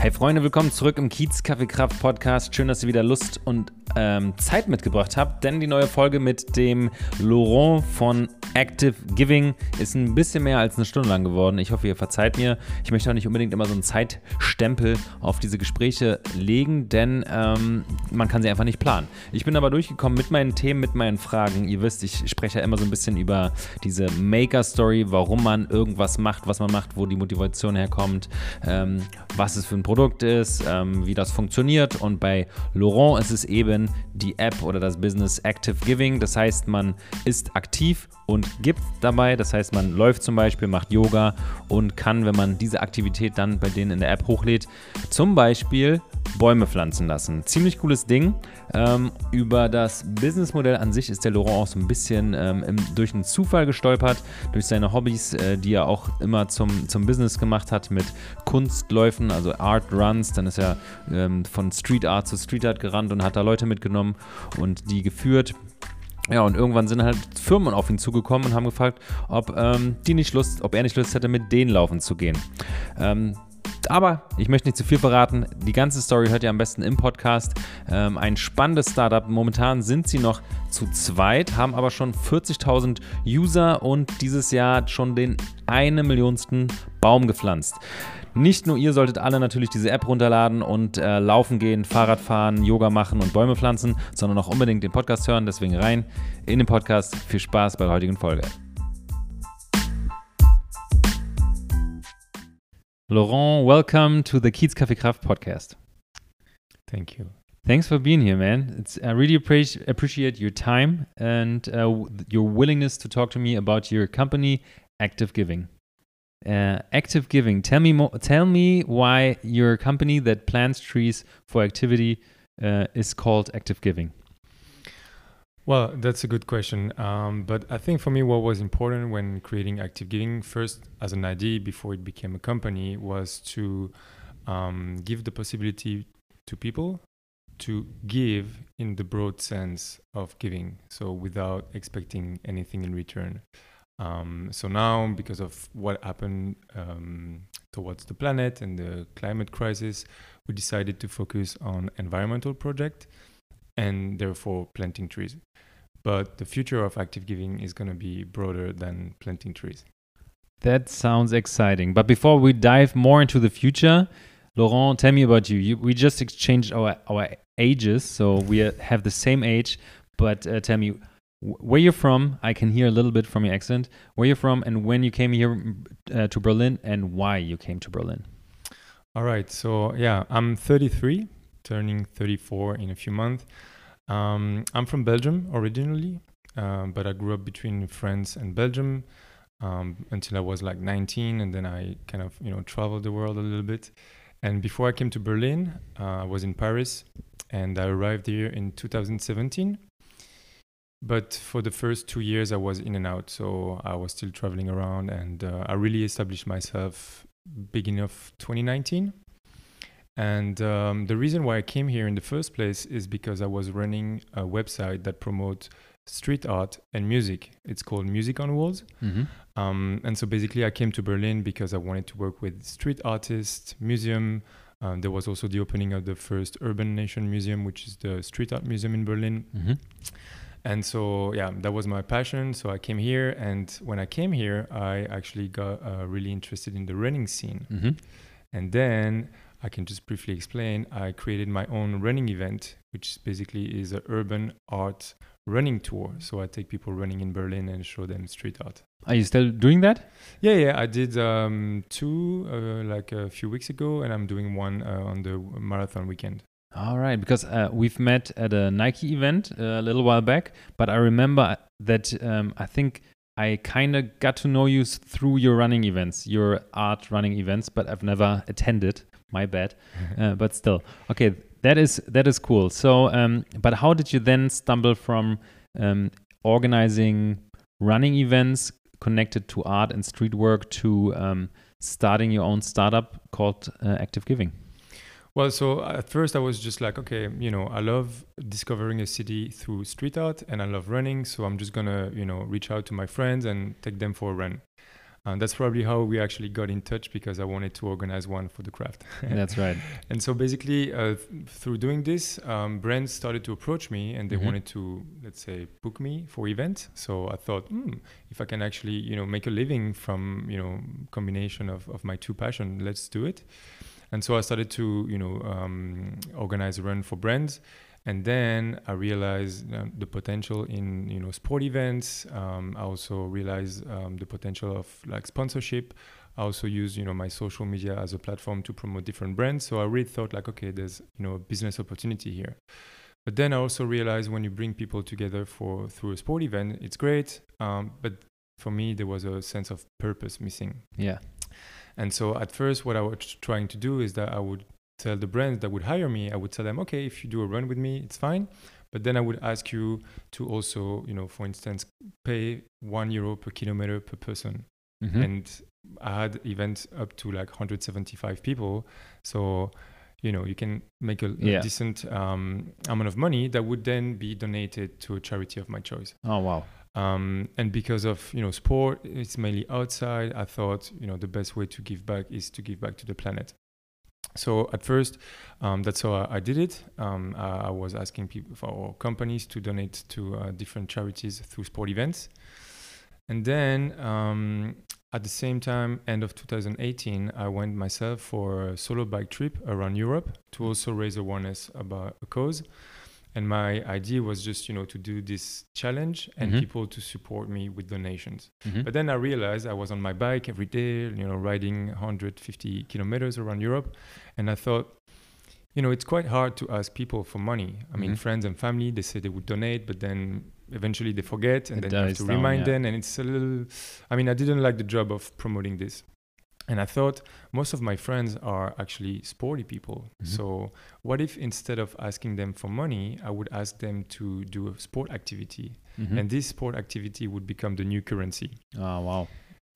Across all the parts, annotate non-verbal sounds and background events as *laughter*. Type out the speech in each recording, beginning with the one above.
Hey Freunde, willkommen zurück im Kiez Kaffee Kraft Podcast. Schön, dass ihr wieder Lust und ähm, Zeit mitgebracht habt, denn die neue Folge mit dem Laurent von Active Giving ist ein bisschen mehr als eine Stunde lang geworden. Ich hoffe, ihr verzeiht mir. Ich möchte auch nicht unbedingt immer so einen Zeitstempel auf diese Gespräche legen, denn ähm, man kann sie einfach nicht planen. Ich bin aber durchgekommen mit meinen Themen, mit meinen Fragen. Ihr wisst, ich spreche ja immer so ein bisschen über diese Maker-Story, warum man irgendwas macht, was man macht, wo die Motivation herkommt, ähm, was es für ein Produkt ist, ähm, wie das funktioniert. Und bei Laurent ist es eben die App oder das Business Active Giving. Das heißt, man ist aktiv und gibt dabei. Das heißt, man läuft zum Beispiel, macht Yoga und kann, wenn man diese Aktivität dann bei denen in der App hochlädt, zum Beispiel Bäume pflanzen lassen. Ziemlich cooles Ding. Ähm, über das Businessmodell an sich ist der Laurent auch so ein bisschen ähm, im, durch einen Zufall gestolpert, durch seine Hobbys, äh, die er auch immer zum, zum Business gemacht hat mit Kunstläufen, also Art Runs. Dann ist er ähm, von Street Art zu Street Art gerannt und hat da Leute mitgenommen und die geführt. Ja, und irgendwann sind halt Firmen auf ihn zugekommen und haben gefragt, ob ähm, die nicht Lust, ob er nicht Lust hätte, mit denen laufen zu gehen. Ähm, aber ich möchte nicht zu viel verraten. Die ganze Story hört ihr am besten im Podcast. Ähm, ein spannendes Startup. Momentan sind sie noch zu zweit, haben aber schon 40.000 User und dieses Jahr schon den eine Millionsten Baum gepflanzt. Nicht nur ihr solltet alle natürlich diese App runterladen und äh, laufen gehen, Fahrrad fahren, Yoga machen und Bäume pflanzen, sondern auch unbedingt den Podcast hören. Deswegen rein in den Podcast. Viel Spaß bei der heutigen Folge. Laurent, welcome to the Kiez Kaffee Kraft podcast. Thank you. Thanks for being here, man. It's I really appreciate appreciate your time and uh, your willingness to talk to me about your company, Active Giving. Uh, active Giving. Tell me more. Tell me why your company that plants trees for activity uh, is called Active Giving. Well, that's a good question. Um, but I think for me, what was important when creating Active Giving, first as an idea before it became a company, was to um, give the possibility to people to give in the broad sense of giving, so without expecting anything in return. Um, so now, because of what happened um, towards the planet and the climate crisis, we decided to focus on environmental project and therefore planting trees. But the future of active giving is going to be broader than planting trees. That sounds exciting. But before we dive more into the future, Laurent, tell me about you. you we just exchanged our, our ages, so we have the same age. But uh, tell me, where you're from. I can hear a little bit from your accent. Where you're from, and when you came here uh, to Berlin, and why you came to Berlin. All right. So yeah, I'm 33, turning 34 in a few months. Um, I'm from Belgium originally, um, but I grew up between France and Belgium um, until I was like 19, and then I kind of you know traveled the world a little bit. And before I came to Berlin, uh, I was in Paris, and I arrived here in 2017. But for the first two years, I was in and out, so I was still traveling around, and uh, I really established myself beginning of 2019. And um, the reason why I came here in the first place is because I was running a website that promotes street art and music. It's called Music on Walls. Mm-hmm. Um, and so basically, I came to Berlin because I wanted to work with street artists, museum. Um, there was also the opening of the first Urban Nation Museum, which is the street art museum in Berlin. Mm-hmm. And so, yeah, that was my passion. So I came here. And when I came here, I actually got uh, really interested in the running scene. Mm-hmm. And then I can just briefly explain. I created my own running event, which basically is an urban art running tour. So I take people running in Berlin and show them street art. Are you still doing that? Yeah, yeah. I did um, two uh, like a few weeks ago, and I'm doing one uh, on the marathon weekend. All right, because uh, we've met at a Nike event uh, a little while back, but I remember that um, I think I kind of got to know you through your running events, your art running events, but I've never attended my bad *laughs* uh, but still. Okay that is that is cool. So um, but how did you then stumble from um, organizing running events connected to art and street work to um, starting your own startup called uh, active giving well so at first i was just like okay you know i love discovering a city through street art and i love running so i'm just gonna you know reach out to my friends and take them for a run And that's probably how we actually got in touch because I wanted to organize one for the craft. *laughs* That's right. and so basically, uh, th- through doing this, um, brands started to approach me and they Mhm. wanted to, let's say, book me for events. So I thought, hmm, if I can actually, you know, make a living from, you know, combination of, of my two passion, let's do it. And so I started to, you know, um, organize a run for brands. And then I realized uh, the potential in, you know, sport events. Um, I also realized um, the potential of like sponsorship. I also use, you know, my social media as a platform to promote different brands. So I really thought like, okay, there's, you know, a business opportunity here. But then I also realized when you bring people together for through a sport event, it's great. Um, but for me, there was a sense of purpose missing. Yeah. And so at first, what I was trying to do is that I would tell the brands that would hire me, I would tell them, okay, if you do a run with me, it's fine. But then I would ask you to also, you know, for instance, pay one euro per kilometer per person. Mhm. And I had events up to like 175 people. So, you know, you can make a, a decent um, amount of money that would then be donated to a charity of my choice. oh wow. Um, and because of you know sport, it's mainly outside. I thought you know the best way to give back is to give back to the planet. So at first, um, that's how I, I did it. Um, I, I was asking people for or companies to donate to uh, different charities through sport events, and then um, at the same time, end of 2018, I went myself for a solo bike trip around Europe to also raise awareness about a cause. And my idea was just, you know, to do this challenge and Mhm. people to support me with donations. Mhm. But then I realized I was on my bike every day, you know, riding 150 kilometers around Europe. And I thought, you know, it's quite hard to ask people for money. I mean, Mhm. friends and family, they say they would donate, but then eventually they forget and It then you have to down, remind yeah. them. And it's a little, I mean, I didn't like the job of promoting this. And I thought most of my friends are actually sporty people. Mhm. So what if instead of asking them for money, I would ask them to do a sport activity? Mhm. And this sport activity would become the new currency. oh wow.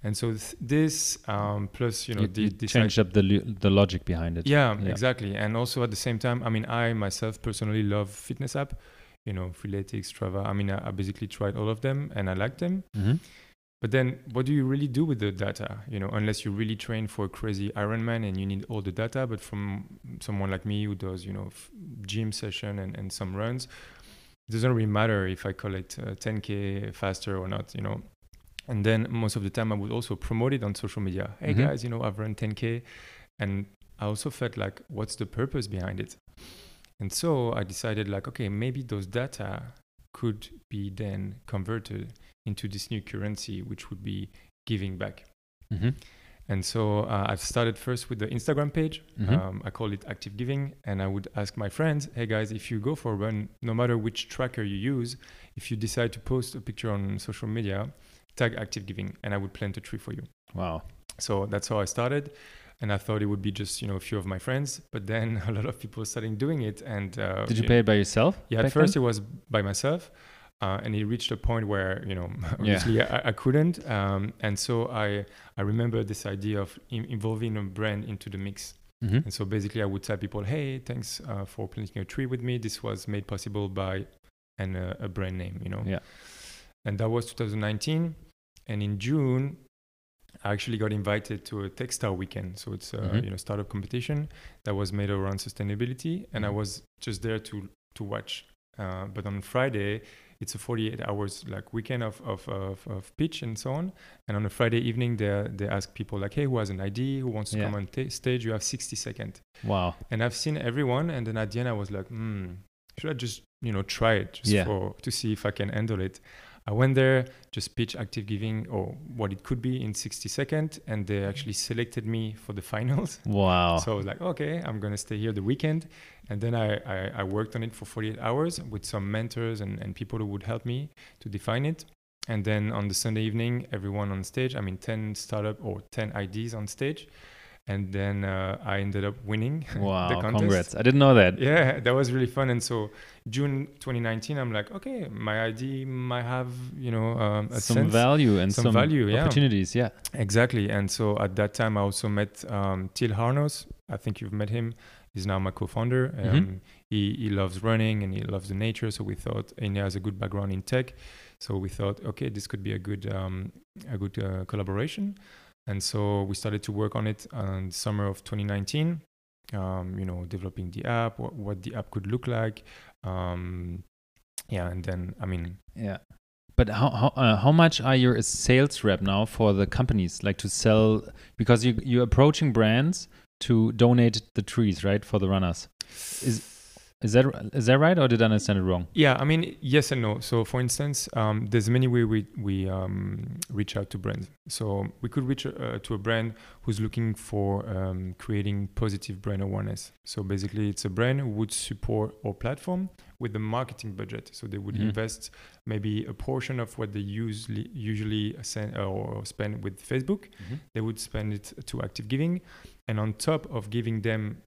And so th- this um, plus, you know, You, the, you changed up the lo- the logic behind it. yeah, Yeah. exactly. And also at the same time, I mean, I myself personally love fitness app, you know, Freeletics, Strava. I mean, I, I basically tried all of them and I like them. Mhm. But then what do you really do with the data? You know, unless you really train for a crazy Ironman and you need all the data. But from someone like me who does, you know, f- gym session and, and some runs, it doesn't really matter if I collect uh, 10K faster or not, you know. And then most of the time I would also promote it on social media. Hey Mhm. guys, you know, I've run 10K. And I also felt like, what's the purpose behind it? And so I decided like, okay, maybe those data could be then converted into this new currency, which would be giving back. Mhm. And so uh, I've started first with the Instagram page. Mhm. Um, I call it Active Giving. And I would ask my friends, hey guys, if you go for a run, no matter which tracker you use, if you decide to post a picture on social media, tag Active Giving and I would plant a tree for you. Wow. So that's how I started. And I thought it would be just, you know, a few of my friends. But then *laughs* a lot of people started doing it. And uh, Did you pay it by yourself? yeah, at first then? it was by myself, uh, and it reached a point where you know *laughs* obviously I, I couldn't, um, and so I I remember this idea of in- involving a brand into the mix. Mhm. And so basically, I would tell people, "Hey, thanks uh, for planting a tree with me. This was made possible by an, uh, a brand name, you know." Yeah. And that was 2019, and in June, I actually got invited to a Techstar weekend. So it's a Mhm. you know startup competition that was made around sustainability, and I Mhm. was just there to to watch. Uh, but on Friday, it's a 48 hours like weekend of, of, of, of pitch and so on. And on a Friday evening, they they ask people like, hey, who has an ID, who wants to Yeah. come on ta stage? You have 60 seconds. Wow. And I've seen everyone, and then at the end, I was like, hmm, should I just you know try it just Yeah. for to see if I can handle it? I went there, just pitch active giving or what it could be in 60 seconds, and they actually selected me for the finals. *laughs* Wow. So I was like, okay, I'm gonna stay here the weekend, and then I, I, I worked on it for 48 hours with some mentors and, and people who would help me to define it. And then on the Sunday evening, everyone on stage. I mean, 10 startup or 10 IDs on stage, and then uh, I ended up winning *laughs* wow. the contest. Congrats. I didn't know that. Yeah, that was really fun. And so June 2019, I'm like, okay, my ID might have you know um, a some sense. value and some some, value, yeah. opportunities. Yeah. Exactly. And so at that time, I also met um, Till Harnos. I think you've met him. He's now my co-founder. Um, Mhm. he, he loves running and he loves the nature. So we thought, and he has a good background in tech. So we thought, okay, this could be a good um, a good uh, collaboration. And so we started to work on it in summer of 2019. Um, you know, developing the app, what, what the app could look like. Um, yeah, and then I mean, yeah. But how how uh, how much are you a sales rep now for the companies like to sell because you you're approaching brands to donate the trees right for the runners is is that is that right, or did I understand it wrong? Yeah, I mean yes and no. So for instance, um, there's many ways we we um, reach out to brands. So we could reach uh, to a brand who's looking for um, creating positive brand awareness. So basically, it's a brand who would support our platform with the marketing budget. So they would mm-hmm. invest maybe a portion of what they usually usually send uh, or spend with Facebook. Mm-hmm. They would spend it to active giving, and on top of giving them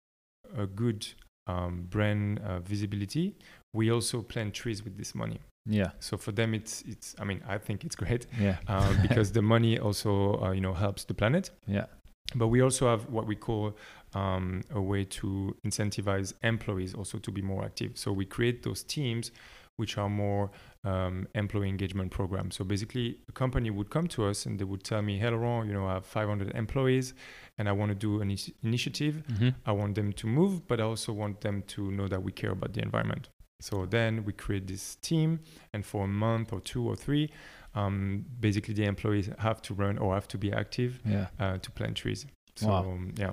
a good um, brand uh, visibility, we also plant trees with this money. Yeah. So for them, it's it's. I mean, I think it's great. Yeah. Um, *laughs* *laughs* because the money also uh, you know helps the planet. Yeah. But we also have what we call um, a way to incentivize employees also to be more active. So we create those teams which are more um, employee engagement programs. So basically, a company would come to us and they would tell me, "Hey Laurent, you know, I have 500 employees, and I want to do an initiative. Mm-hmm. I want them to move, but I also want them to know that we care about the environment." So then we create this team, and for a month or two or three, um, basically the employees have to run or have to be active yeah. uh, to plant trees. So wow. um, yeah.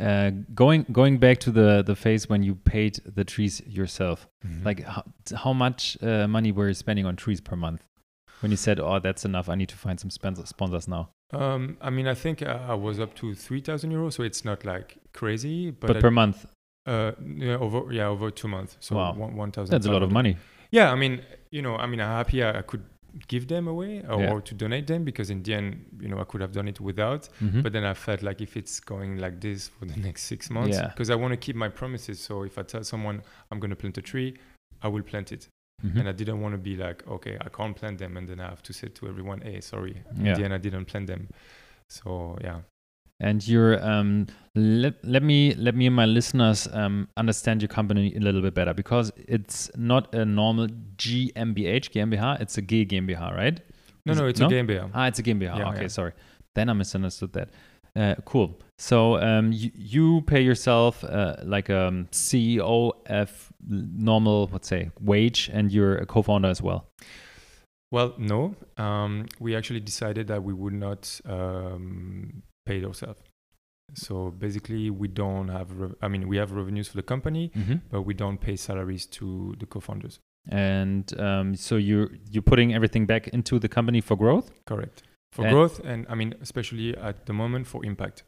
Uh, going going back to the the phase when you paid the trees yourself, mm-hmm. like how, how much uh, money were you spending on trees per month? When you said, "Oh, that's enough. I need to find some sponsors now." Um, I mean, I think I, I was up to three thousand euros, so it's not like crazy. But, but I, per month. Uh, yeah, over yeah, over two months. So wow. one thousand. That's a lot of money. Yeah, I mean, you know, I mean, I'm happy I, I could give them away or, yeah. or, to donate them because in the end you know i could have done it without mm-hmm. but then i felt like if it's going like this for the *laughs* next six months because yeah. i want to keep my promises so if i tell someone i'm going to plant a tree i will plant it mm-hmm. and i didn't want to be like okay i can't plant them and then i have to say to everyone hey sorry yeah. in the end i didn't plant them so yeah and you're um, let, let me let me and my listeners um, understand your company a little bit better because it's not a normal GmbH GmbH it's a G GmbH right? No no it's no? a GmbH ah it's a GmbH yeah, okay yeah. sorry. Then I misunderstood that. Uh, cool. So um, you, you pay yourself uh, like a um, CEO of normal let's say wage and you're a co-founder as well. Well no. Um, we actually decided that we would not um, paid ourselves. So basically, we don't have. Re- I mean, we have revenues for the company, mm-hmm. but we don't pay salaries to the co-founders. And um, so you're you're putting everything back into the company for growth. Correct. For and growth, and I mean, especially at the moment for impact.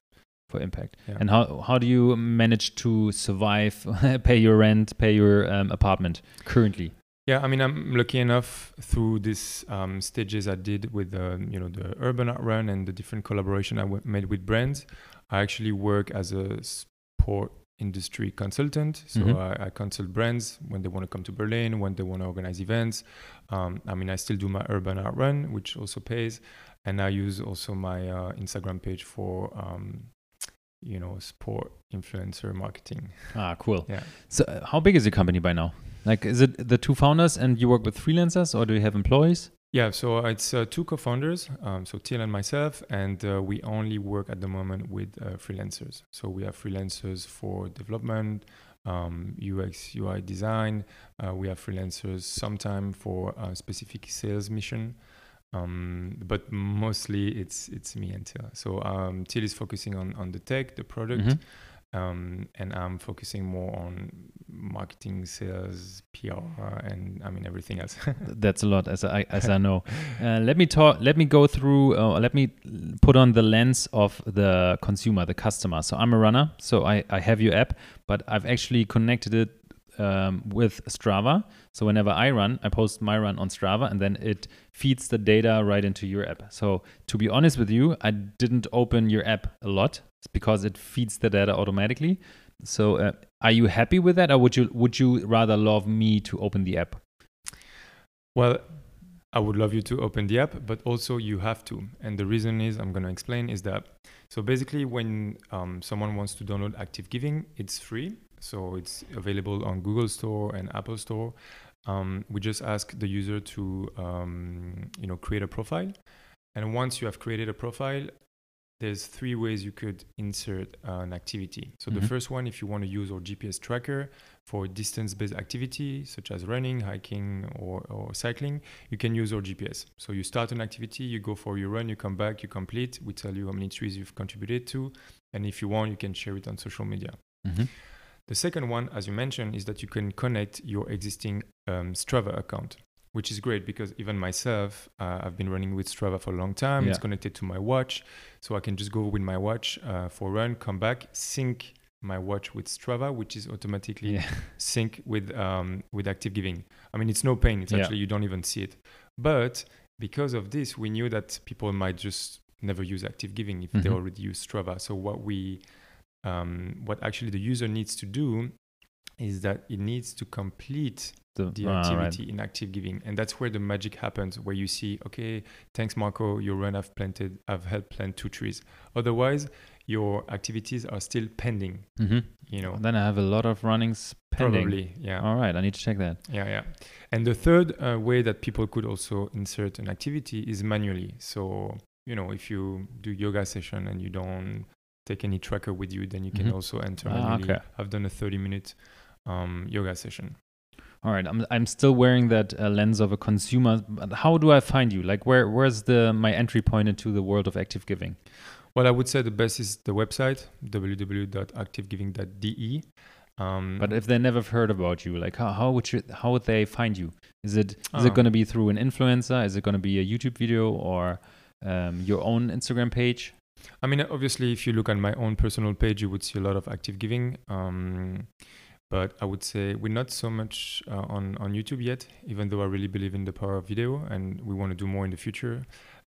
For impact. Yeah. And how how do you manage to survive, *laughs* pay your rent, pay your um, apartment currently? Yeah, I mean, I'm lucky enough through these um, stages I did with the, you know, the urban art run and the different collaboration I w- made with brands. I actually work as a sport industry consultant. So mm-hmm. I, I, consult brands when they want to come to Berlin, when they want to organize events. Um, I mean, I still do my urban art run, which also pays, and I use also my uh, Instagram page for, um, you know, sport influencer marketing. Ah, cool. Yeah. So, uh, how big is your company by now? Like, is it the two founders and you work with freelancers or do you have employees? Yeah, so it's uh, two co-founders, um, so Till and myself, and uh, we only work at the moment with uh, freelancers. So we have freelancers for development, um, UX, UI design. Uh, we have freelancers sometime for a specific sales mission, um, but mostly it's it's me and Till. So um, Till is focusing on on the tech, the product. Mm-hmm um, and I'm focusing more on marketing, sales, PR, and I mean everything else. *laughs* That's a lot, as I as I *laughs* know. Uh, let me talk. Let me go through. Uh, let me put on the lens of the consumer, the customer. So I'm a runner, so I I have your app, but I've actually connected it um, with Strava. So whenever I run, I post my run on Strava and then it feeds the data right into your app. So to be honest with you, I didn't open your app a lot because it feeds the data automatically. So uh, are you happy with that or would you would you rather love me to open the app? Well, I would love you to open the app, but also you have to. And the reason is, I'm going to explain, is that so basically when um, someone wants to download Active Giving, it's free. So it's available on Google Store and Apple Store. Um, we just ask the user to um, you know create a profile, And once you have created a profile, there's three ways you could insert uh, an activity. So Mhm. the first one, if you want to use our GPS tracker for distance-based activity such as running, hiking, or, or cycling, you can use our GPS. So you start an activity, you go for your run, you come back, you complete. We tell you how many trees you've contributed to, and if you want, you can share it on social media. Mhm. The second one, as you mentioned, is that you can connect your existing um, Strava account, which is great because even myself, uh, I've been running with Strava for a long time. It's connected to my watch, so I can just go with my watch uh, for a run, come back, sync my watch with Strava, which is automatically Yeah. sync with um, with Active Giving. I mean, it's no pain. It's Yeah. actually you don't even see it. But because of this, we knew that people might just never use Active Giving if they Mhm. already use Strava. So what we um, what actually the user needs to do is that it needs to complete The, the ah, right. activity in active giving and that's where the magic happens where you see okay thanks marco your run i've planted i've helped plant two trees otherwise your activities are still pending Mhm. you know Then I have a lot of runnings pending. probably yeah All right, I need to check that. yeah yeah and the third uh, way that people could also insert an activity is manually so you know if you do yoga session and you don't take any tracker with you then you can Mhm. also enter Ah, manually okay. i've done a 30 minute um, yoga session All right, I'm I'm still wearing that uh, lens of a consumer. But how do I find you? Like, where where's the my entry point into the world of active giving? Well, I would say the best is the website www.activegiving.de. Um, But if they never heard about you, like how, how would you how would they find you? Is it is Oh. it going to be through an influencer? Is it going to be a YouTube video or um, your own Instagram page? I mean, obviously, if you look at my own personal page, you would see a lot of active giving. Um, but I would say we're not so much uh, on on YouTube yet, even though I really believe in the power of video, and we want to do more in the future.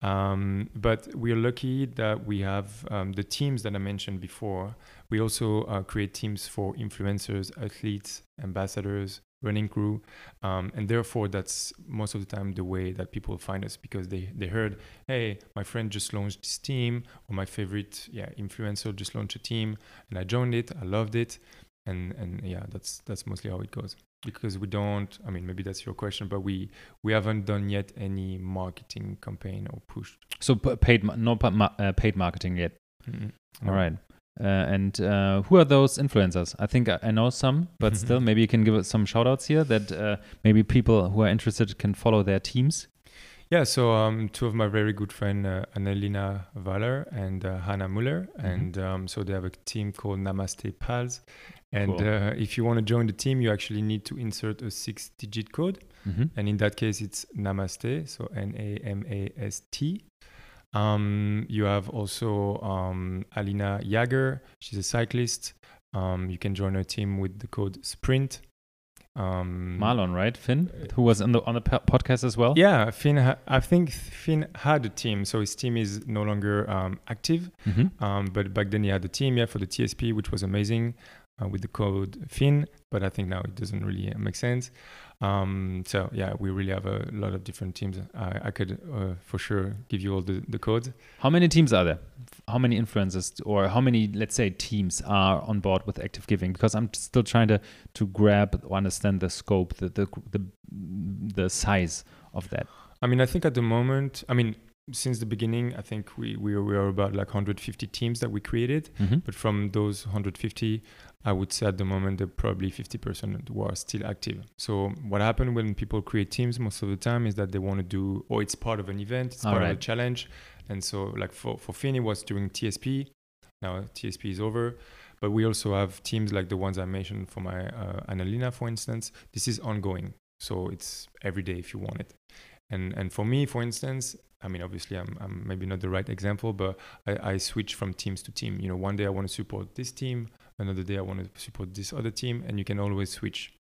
Um, but we are lucky that we have um, the teams that I mentioned before. We also uh, create teams for influencers, athletes, ambassadors, running crew, um, and therefore that's most of the time the way that people find us because they they heard, hey, my friend just launched this team, or my favorite yeah influencer just launched a team, and I joined it, I loved it, and and yeah, that's that's mostly how it goes because we don't i mean maybe that's your question but we we haven't done yet any marketing campaign or push So p- paid no uh, paid marketing yet. Mm-mm. All right. Uh, and uh, who are those influencers? I think I, I know some, but still, maybe you can give us some shout outs here that uh, maybe people who are interested can follow their teams. Yeah so um two of my very good friend uh, annalena Waller and uh, hannah muller. Mhm. and um, so they have a team called namaste pals. And Cool. uh, if you want to join the team you actually need to insert a six digit code. Mm-hmm. and in that case it's namaste so n-a-m-a-s-t um, you have also um, alina jager she's a cyclist. Um, you can join her team with the code sprint um, Marlon, right? Finn, who was on the on the podcast as well. yeah finn ha- i think finn had a team so his team is no longer um, active Mm-hmm. um, but back then he had a team yeah for the tsp which was amazing uh, with the code fin but i think now it doesn't really make sense um, so yeah we really have a lot of different teams i, I could uh, for sure give you all the, the codes How many teams are there? How many influencers or how many, let's say, teams are on board with Active Giving? Because I'm still trying to to grab, or understand the scope, the the the, the size of that. I mean, I think at the moment, I mean, since the beginning, I think we we are, we are about like 150 teams that we created. Mm-hmm. But from those 150, I would say at the moment are probably 50% who are still active. So what happened when people create teams most of the time is that they want to do, or it's part of an event, it's All part of a challenge. And so like for, for Finn, it was during TSP. Now TSP is over. But we also have teams like the ones I mentioned for my uh, Annalena, for instance. This is ongoing. So it's every day if you want it. And, and for me, for instance, I mean, obviously, I'm, I'm maybe not the right example, but I, I switch from teams to team. You know, one day I want to support this team, another day I want to support this other team, and you can always switch.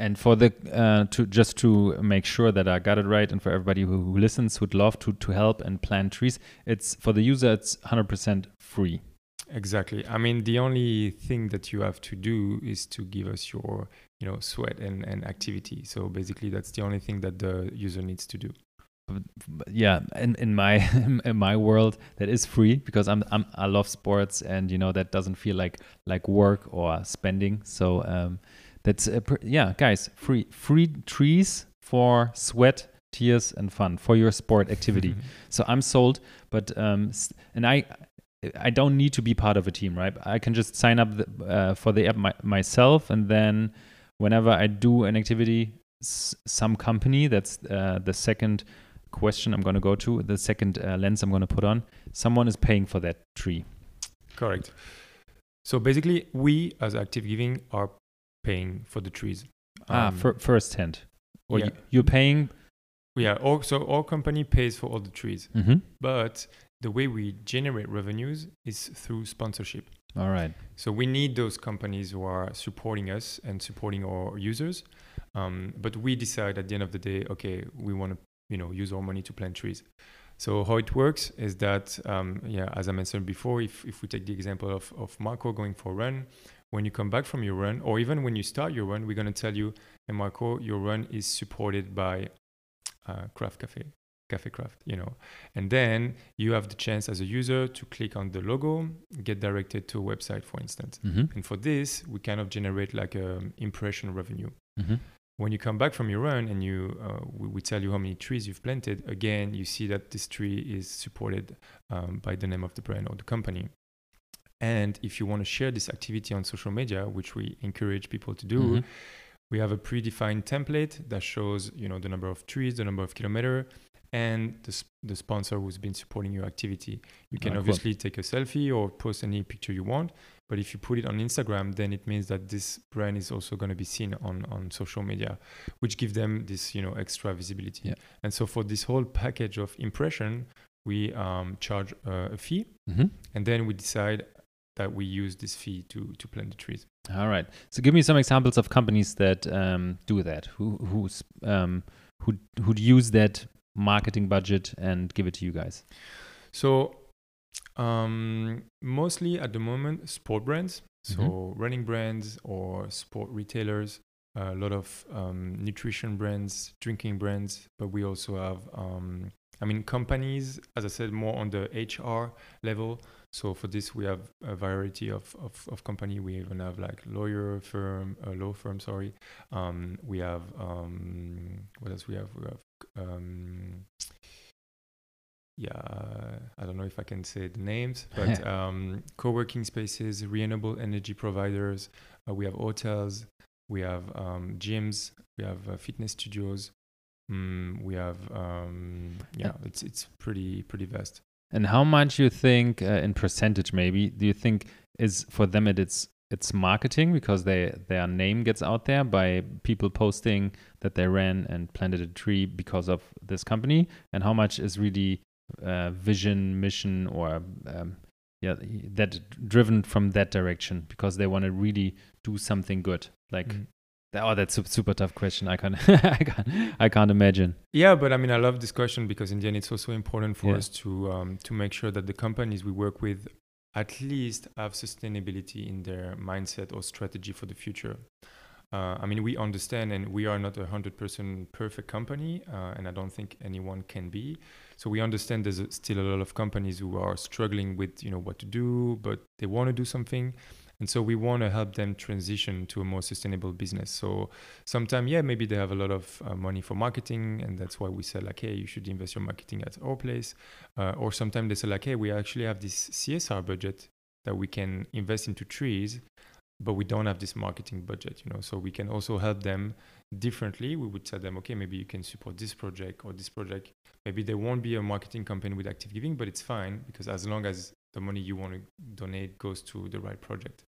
And for the uh, to just to make sure that I got it right, and for everybody who, who listens would love to to help and plant trees, it's for the user it's 100% free. Exactly. I mean, the only thing that you have to do is to give us your, you know, sweat and, and activity. So basically, that's the only thing that the user needs to do. Yeah, in, in my *laughs* in my world that is free because I'm, I'm I love sports and you know that doesn't feel like like work or spending. So um, that's pr- yeah, guys, free free trees for sweat tears and fun for your sport activity. *laughs* so I'm sold, but um, and I I don't need to be part of a team, right? I can just sign up the, uh, for the app my, myself, and then whenever I do an activity, some company that's uh, the second question I'm going to go to, the second uh, lens I'm going to put on, someone is paying for that tree. Correct. So basically, we as Active Giving are paying for the trees. ah, Um, fir- first hand. Or yeah. you, you're paying. yeah, our, so our company pays for all the trees, Mhm. but the way we generate revenues is through sponsorship. All right. So we need those companies who are supporting us and supporting our users. Um, but we decide at the end of the day, okay, we want to, you know, use our money to plant trees. So how it works is that, um, yeah, as I mentioned before, if, if we take the example of, of Marco going for a run, when you come back from your run, or even when you start your run, we're going to tell you, hey, Marco, your run is supported by uh, Craft Cafe, Cafe Craft, you know. And then you have the chance as a user to click on the logo, get directed to a website, for instance. Mhm. And for this, we kind of generate like a impression revenue. Mhm. When you come back from your run and you, uh, we, we tell you how many trees you've planted, again, you see that this tree is supported um, by the name of the brand or the company. And if you want to share this activity on social media, which we encourage people to do, Mhm. we have a predefined template that shows, you know, the number of trees, the number of kilometer, and the, s- the sponsor who's been supporting your activity. You can Ah, cool. obviously take a selfie or post any picture you want, but if you put it on Instagram, then it means that this brand is also going to be seen on, on social media, which give them this, you know, extra visibility. Yeah. And so for this whole package of impression, we um, charge uh, a fee, Mhm. and then we decide that we use this fee to to plant the trees. All right. So give me some examples of companies that um, do that, who who's um, who who'd use that marketing budget and give it to you guys. So um, mostly at the moment, sport brands, so running brands or sport retailers. A lot of um, nutrition brands, drinking brands, but we also have, um, I mean, companies. As I said, more on the HR level. So for this, we have a variety of of, of company. We even have like lawyer firm, uh, law firm. Sorry. Um, we have um, what else? We have we have um, yeah, I don't know if I can say the names, but *laughs* um, co-working spaces, renewable energy providers. Uh, we have hotels, we have um, gyms, we have uh, fitness studios. Mm, we have um, yeah, it's it's pretty pretty vast. And how much you think, uh, in percentage, maybe, do you think is for them it, it's it's marketing because they their name gets out there by people posting that they ran and planted a tree because of this company, and how much is really uh, vision, mission, or um, yeah, that driven from that direction because they want to really do something good, like. Mm. Oh, that's a super tough question. I can't, *laughs* I can't, I can't imagine. Yeah, but I mean, I love this question because in the end, it's also important for Yeah. us to um, to make sure that the companies we work with at least have sustainability in their mindset or strategy for the future. Uh, I mean, we understand, and we are not a hundred percent perfect company, uh, and I don't think anyone can be. So we understand there's still a lot of companies who are struggling with you know what to do, but they want to do something. And so we want to help them transition to a more sustainable business. So sometimes, yeah, maybe they have a lot of uh, money for marketing, and that's why we say like, hey, you should invest your marketing at our place. Uh, or sometimes they say like, hey, we actually have this CSR budget that we can invest into trees, but we don't have this marketing budget, you know. So we can also help them differently. We would tell them, okay, maybe you can support this project or this project. Maybe there won't be a marketing campaign with Active Giving, but it's fine because as long as the money you want to donate goes to the right project.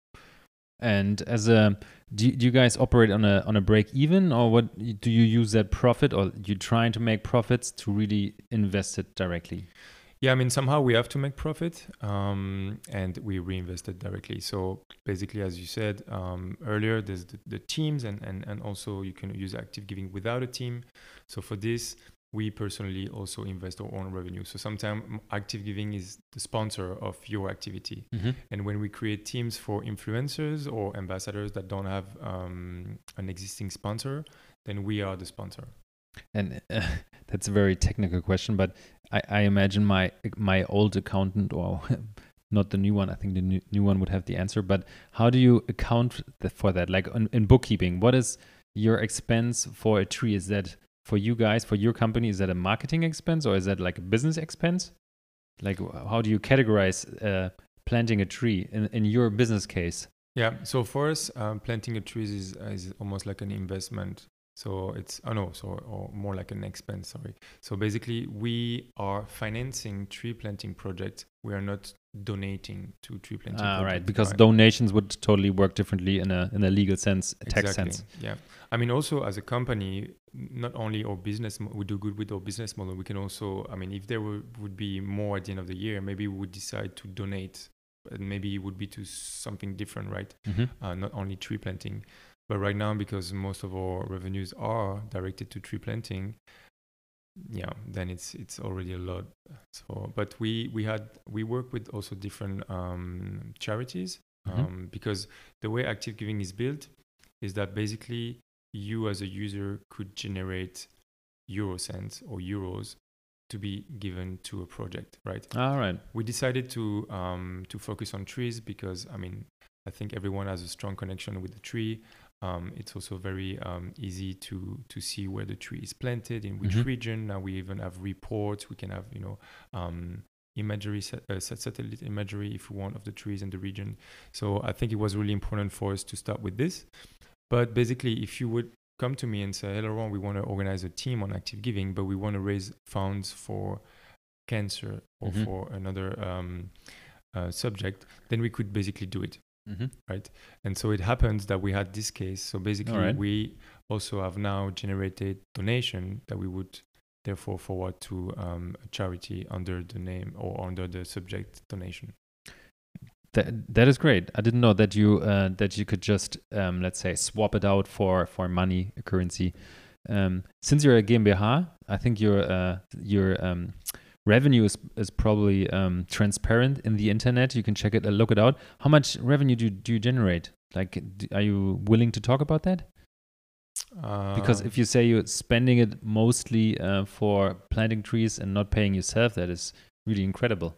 And as a, do you, do you guys operate on a on a break even, or what do you use that profit, or you trying to make profits to really invest it directly? Yeah, I mean, somehow we have to make profit um, and we reinvest it directly. So basically, as you said um, earlier, there's the, the teams and, and, and also you can use active giving without a team. So for this, we personally also invest our own revenue. So sometimes active giving is the sponsor of your activity. Mm-hmm. And when we create teams for influencers or ambassadors that don't have um, an existing sponsor, then we are the sponsor. And uh, *laughs* that's a very technical question, but I, I imagine my my old accountant or *laughs* not the new one. I think the new, new one would have the answer. But how do you account for that? Like in, in bookkeeping, what is your expense for a tree? Is that for you guys, for your company, is that a marketing expense or is that like a business expense? Like, how do you categorize uh, planting a tree in, in your business case? Yeah. So for us, um, planting a tree is, is almost like an investment. So it's oh no, so or more like an expense. Sorry. So basically, we are financing tree planting projects. We are not donating to tree planting. Ah, projects, right. Because donations would totally work differently in a in a legal sense, a tax Exactly. sense. Yeah. I mean, also as a company, not only our business, we do good with our business model. We can also, I mean, if there were, would be more at the end of the year, maybe we would decide to donate, and maybe it would be to something different, right? hmm uh, not only tree planting. But right now, because most of our revenues are directed to tree planting, yeah, then it's it's already a lot. So, but we we had we work with also different um, charities Mhm. um, because the way Active Giving is built is that basically you as a user could generate euro cents or euros to be given to a project, right? All right. we decided to um, to focus on trees because I mean I think everyone has a strong connection with the tree. Um, it's also very um, easy to to see where the tree is planted in which Mhm. region. Now we even have reports. We can have you know um, imagery, uh, satellite imagery if we want of the trees in the region. So I think it was really important for us to start with this. But basically, if you would come to me and say, "Hey, Laurent, we want to organize a team on active giving, but we want to raise funds for cancer or Mhm. for another um, uh, subject," then we could basically do it. Hmm right? And so it happens that we had this case. So basically, Alright. we also have now generated donation that we would therefore forward to um, a charity under the name or under the subject donation. That that is great. I didn't know that you uh, that you could just um, let's say swap it out for for money a currency. Um, since you're a GmbH, I think your uh, your um, revenue is is probably um, transparent in the internet. You can check it, uh, look it out. How much revenue do do you generate? Like, d- are you willing to talk about that? Because if you say you're spending it mostly uh, for planting trees and not paying yourself, that is really incredible.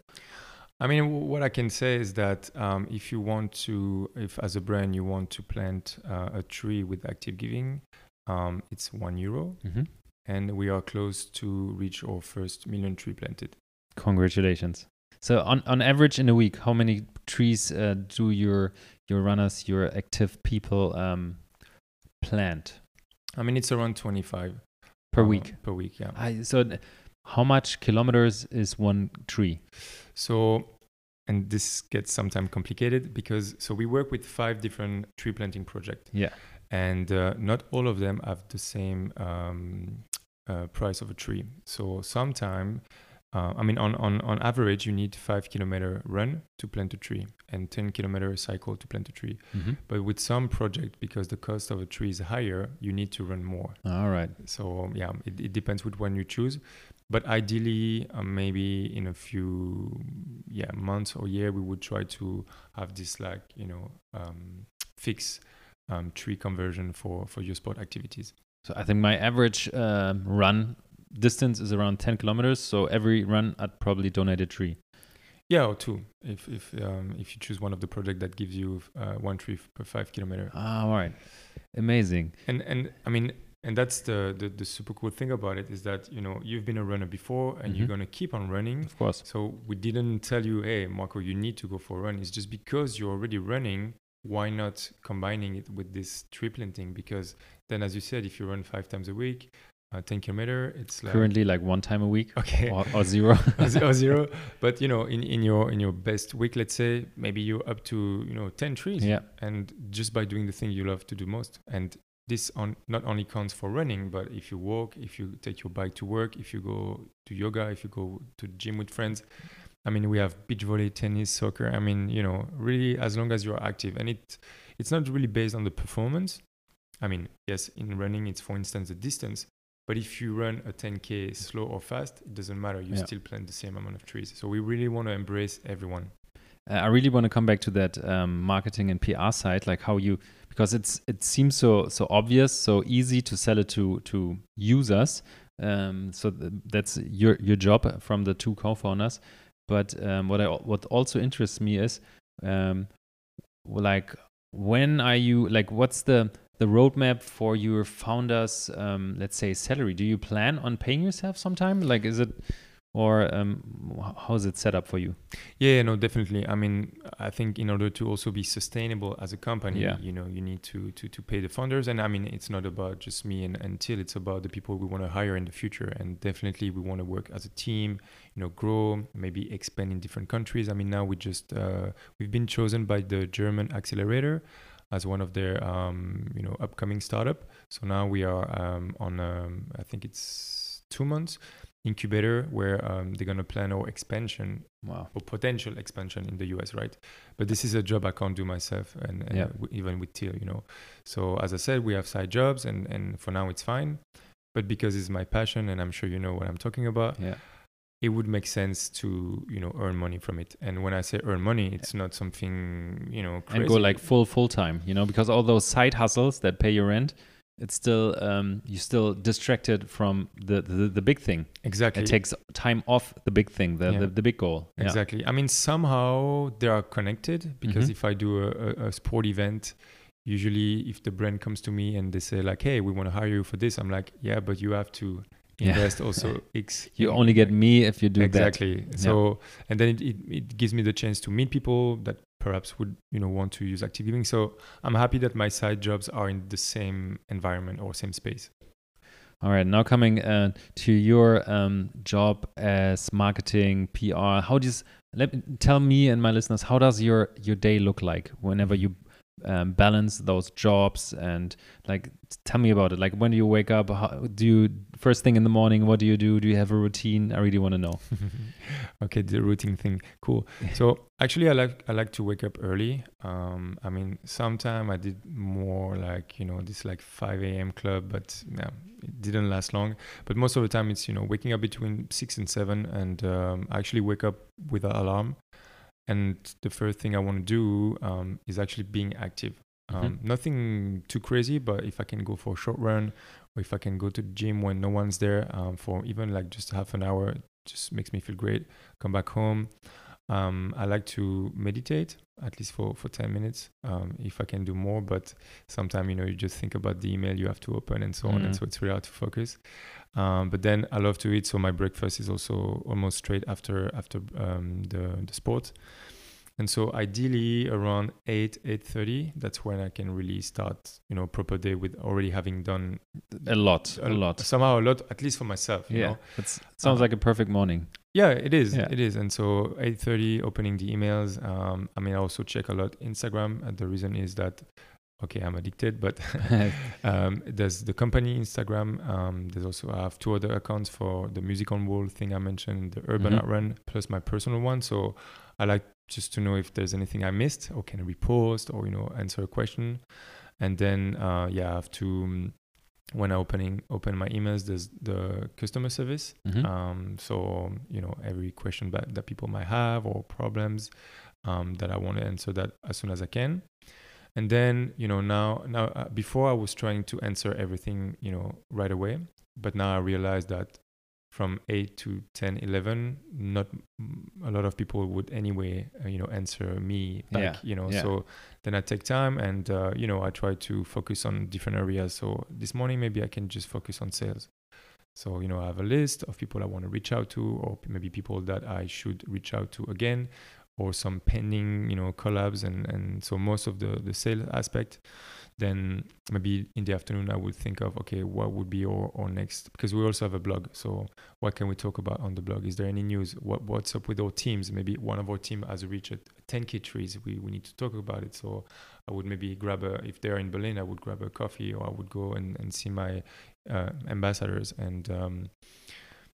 I mean, w- what I can say is that um, if you want to, if as a brand you want to plant uh, a tree with active giving, um, it's one euro, hmm and we are close to reach our first million tree planted. Congratulations. So on, on average in a week, how many trees uh, do your your runners, your active people um, plant I mean, it's around 25 per uh, week? Per week, yeah. I, so how much kilometers is one tree? So, and this gets sometimes complicated because so we work with five different tree planting projects. Yeah. And uh, not all of them have the same um, uh, price of a tree. So sometime, uh, I mean, on, on, on average, you need five kilometer run to plant a tree and 10 kilometer cycle to plant a tree. Mm-hmm. But with some project, because the cost of a tree is higher, you need to run more. All right. So yeah, it, it depends which one you choose. But ideally, uh, maybe in a few yeah months or year, we would try to have this like you know um, fix um, tree conversion for for your sport activities. So I think my average um, run distance is around 10 kilometers. So every run, I'd probably donate a tree. Yeah, or two if if um, if you choose one of the project that gives you uh, one tree per five kilometer. Ah, all right. Amazing. And and I mean. And that's the, the the super cool thing about it is that you know you've been a runner before and you're Mhm. gonna keep on running Of course. So we didn't tell you, hey, Marco, you need to go for a run. It's just because you're already running. Why not combining it with this tree planting? Because then, as you said, if you run five times a week, uh, 10 kilometer, it's like Currently, like one time a week *laughs* okay, or, or zero. *laughs* or or zero. *laughs* But you know, in, in your in your best week, let's say, maybe you're up to you know 10 trees, yeah. and just by doing the thing you love to do most, and this on not only counts for running, but if you walk, if you take your bike to work, if you go to yoga, if you go to gym with friends. I mean, we have beach volley, tennis, soccer. I mean, you know, really, as long as you're active, and it, it's not really based on the performance. I mean, yes, in running, it's for instance the distance, but if you run a 10k slow or fast, it doesn't matter. You Yeah. still plant the same amount of trees. So we really want to embrace everyone. Uh, I really want to come back to that um, marketing and PR side, like how you because it's it seems so so obvious, so easy to sell it to to users. Um, so th- that's your your job from the two co-founders. But um, what I what also interests me is um, like when are you like what's the the roadmap for your founders, um, let's say, salary? Do you plan on paying yourself sometime? Like, is it or um, how is it set up for you? Yeah, no, definitely. I mean, I think in order to also be sustainable as a company, Yeah. you know, you need to to to pay the founders. And I mean, it's not about just me and, and Till. It's about the people we want to hire in the future. And definitely, we want to work as a team. You know, grow, maybe expand in different countries. I mean, now we just uh, we've been chosen by the German accelerator as one of their um, you know upcoming startup. So now we are um, on um, I think it's two months incubator where um, they're gonna plan our expansion Wow. or potential expansion in the US, right? But this is a job I can't do myself, and, and Yeah. w- even with teal you know. So as I said, we have side jobs, and and for now it's fine. But because it's my passion, and I'm sure you know what I'm talking about, Yeah. It would make sense to you know earn money from it. And when I say earn money, it's not something you know crazy. And go like full full time, you know, because all those side hustles that pay your rent, it's still um, you're still distracted from the, the the big thing. exactly It takes time off the big thing, the Yeah. the, the big goal. Yeah. Exactly. I mean, somehow they are connected because Mhm. if I do a, a, a sport event, usually if the brand comes to me and they say like, "Hey, we want to hire you for this," I'm like, "Yeah, but you have to Yeah. invest also X." You only get me if you do exactly. So and then it, it, it gives me the chance to meet people that perhaps would you know want to use active giving. So I'm happy that my side jobs are in the same environment or same space. All right. Now coming uh, to your um, job as marketing PR, how does let me tell me and my listeners how does your your day look like whenever you um, balance those jobs and like tell me about it like when do you wake up how, do you first thing in the morning what do you do do you have a routine i really want to know *laughs* okay, the routine thing, cool. *laughs* So actually, I like I like to wake up early. Um, I mean, sometime I did more like you know this like 5 a.m. club, but yeah, it didn't last long. But most of the time, it's you know waking up between six and seven, and um, I actually wake up with an alarm. And the first thing I want to do um, is actually being active. Um, Nothing too crazy, but if I can go for a short run, or if I can go to the gym when no one's there um, for even like just half an hour, just makes me feel great. Come back home. Um, I like to meditate at least for, for 10 minutes um, if I can do more, but sometimes, you know, you just think about the email you have to open and so on. And Mhm. so it's really hard to focus. Um, but then I love to eat. So my breakfast is also almost straight after, after um, the, the sport. And so ideally around 8, 8.30, that's when I can really start, you know, proper day with already having done a lot a lot somehow a lot, at least for myself, you yeah know. It's, sounds Uh, like a perfect morning Yeah, it is. Yeah. It is. And so 8:30 opening the emails. Um, I mean, I also check a lot Instagram. And the reason is that okay, I'm addicted, but *laughs* *laughs* um, there's the company Instagram. Um, there's also I have two other accounts for the music on wall thing I mentioned, the urban Mhm. art run, plus my personal one. So I like just to know if there's anything I missed or can I repost or you know answer a question. And then uh, yeah, I have to um, when I opening open my emails, there's the customer service. Mhm. Um, so you know every question that, that people might have or problems um, that I want to answer that as soon as I can. And then you know now now uh, before I was trying to answer everything you know right away, but now I realize that from 8 to 10 11 not a lot of people would anyway uh, you know answer me back Yeah, you know yeah. so then i take time and uh, you know i try to focus on different areas so this morning maybe i can just focus on sales so you know i have a list of people i want to reach out to or maybe people that i should reach out to again or some pending you know collabs and and so most of the the sales aspect then maybe in the afternoon i would think of okay what would be our, our next because we also have a blog. So what can we talk about on the blog? Is there any news? What what's up with our teams? Maybe one of our team has reached 10k trees. We, we need to talk about it. So i would maybe grab a if they're in berlin i would grab a coffee or i would go and, and see my uh, ambassadors and um,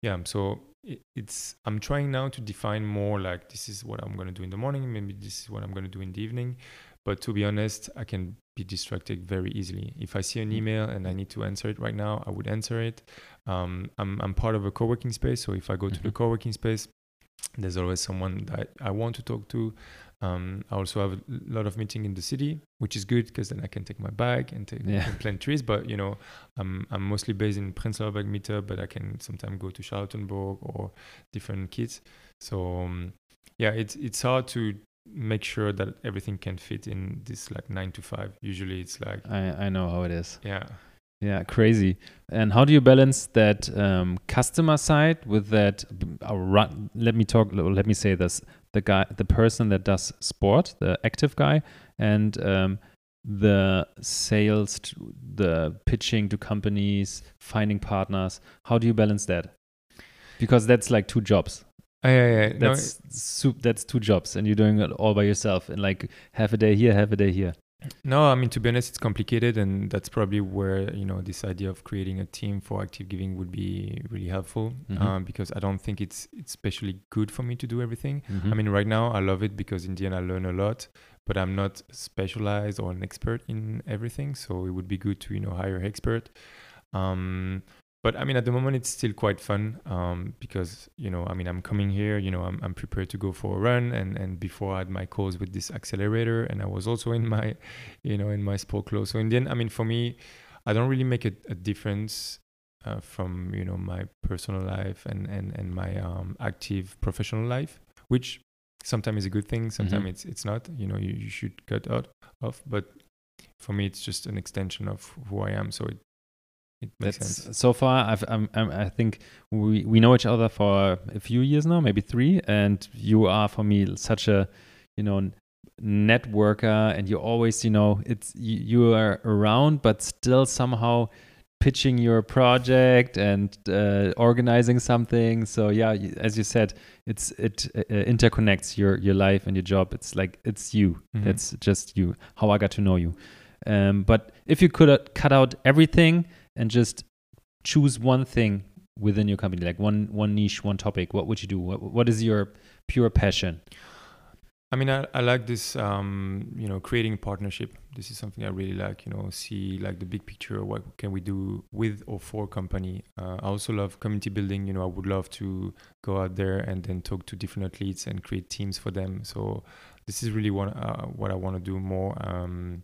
yeah so it, it's i'm trying now to define more like this is what i'm going to do in the morning maybe this is what i'm going to do in the evening. But to be honest i can be distracted very easily. If i see an email and i need to answer it right now i would answer it. Um, I'm, I'm part of a co-working space so if i go to the Mhm. co-working space there's always someone that i want to talk to um, i also have a lot of meeting in the city which is good because then i can take my bag and, take, Yeah. and plant trees but you know I'm, I'm mostly based in Prenzlauer Berg Mitte, but I can sometimes go to Charlottenburg or different kids. So um, yeah, it's it's hard to make sure that everything can fit in this like nine to five. Usually it's like I, I know how it is. yeah. Yeah, crazy. And how do you balance that um, customer side with that? Uh, run, let me talk. Let me say this: the guy, the person that does sport, the active guy, and um, the sales, the pitching to companies, finding partners. How do you balance that? Because that's like two jobs. Oh, yeah, yeah. No, That's soup. That's two jobs, and you're doing it all by yourself. And like half a day here, half a day here. No, I mean to be honest, it's complicated, and that's probably where you know this idea of creating a team for active giving would be really helpful. Mhm. Um, because I don't think it's it's especially good for me to do everything. I Mhm. mean, right now I love it because in the end I learn a lot, but I'm not specialized or an expert in everything. So it would be good to you know hire an expert. Um, but I mean, at the moment it's still quite fun um, because you know, I mean, I'm coming here. You know, I'm, I'm prepared to go for a run, and and before I had my calls with this accelerator, and I was also in my, *laughs* you know, in my sport clothes. So in the end, I mean, for me, I don't really make a, a difference uh, from you know my personal life and and and my um, active professional life, which sometimes is a good thing, sometimes Mhm. it's it's not. You know, you, you should cut out of, but for me, it's just an extension of who I am. So it it makes That's sense. so far. I've, I'm, I'm, I think we we know each other for a few years now, maybe three, and you are for me such a, you know, networker, and you always, you know, it's you, you are around, but still somehow pitching your project and uh, organizing something. So yeah, as you said, it's it uh, interconnects your your life and your job. It's like it's you. Mhm. It's just you. How I got to know you. Um, but if you could uh, cut out everything and just choose one thing within your company, like one one niche, one topic, what would you do? What what is your pure passion? I mean, I, I like this, um, you know, creating partnership. This is something I really like, you know, see like the big picture. What can we do with or for company? Uh, I also love community building. You know, I would love to go out there and then talk to different athletes and create teams for them. So this is really one, uh, what I want to do more. Um,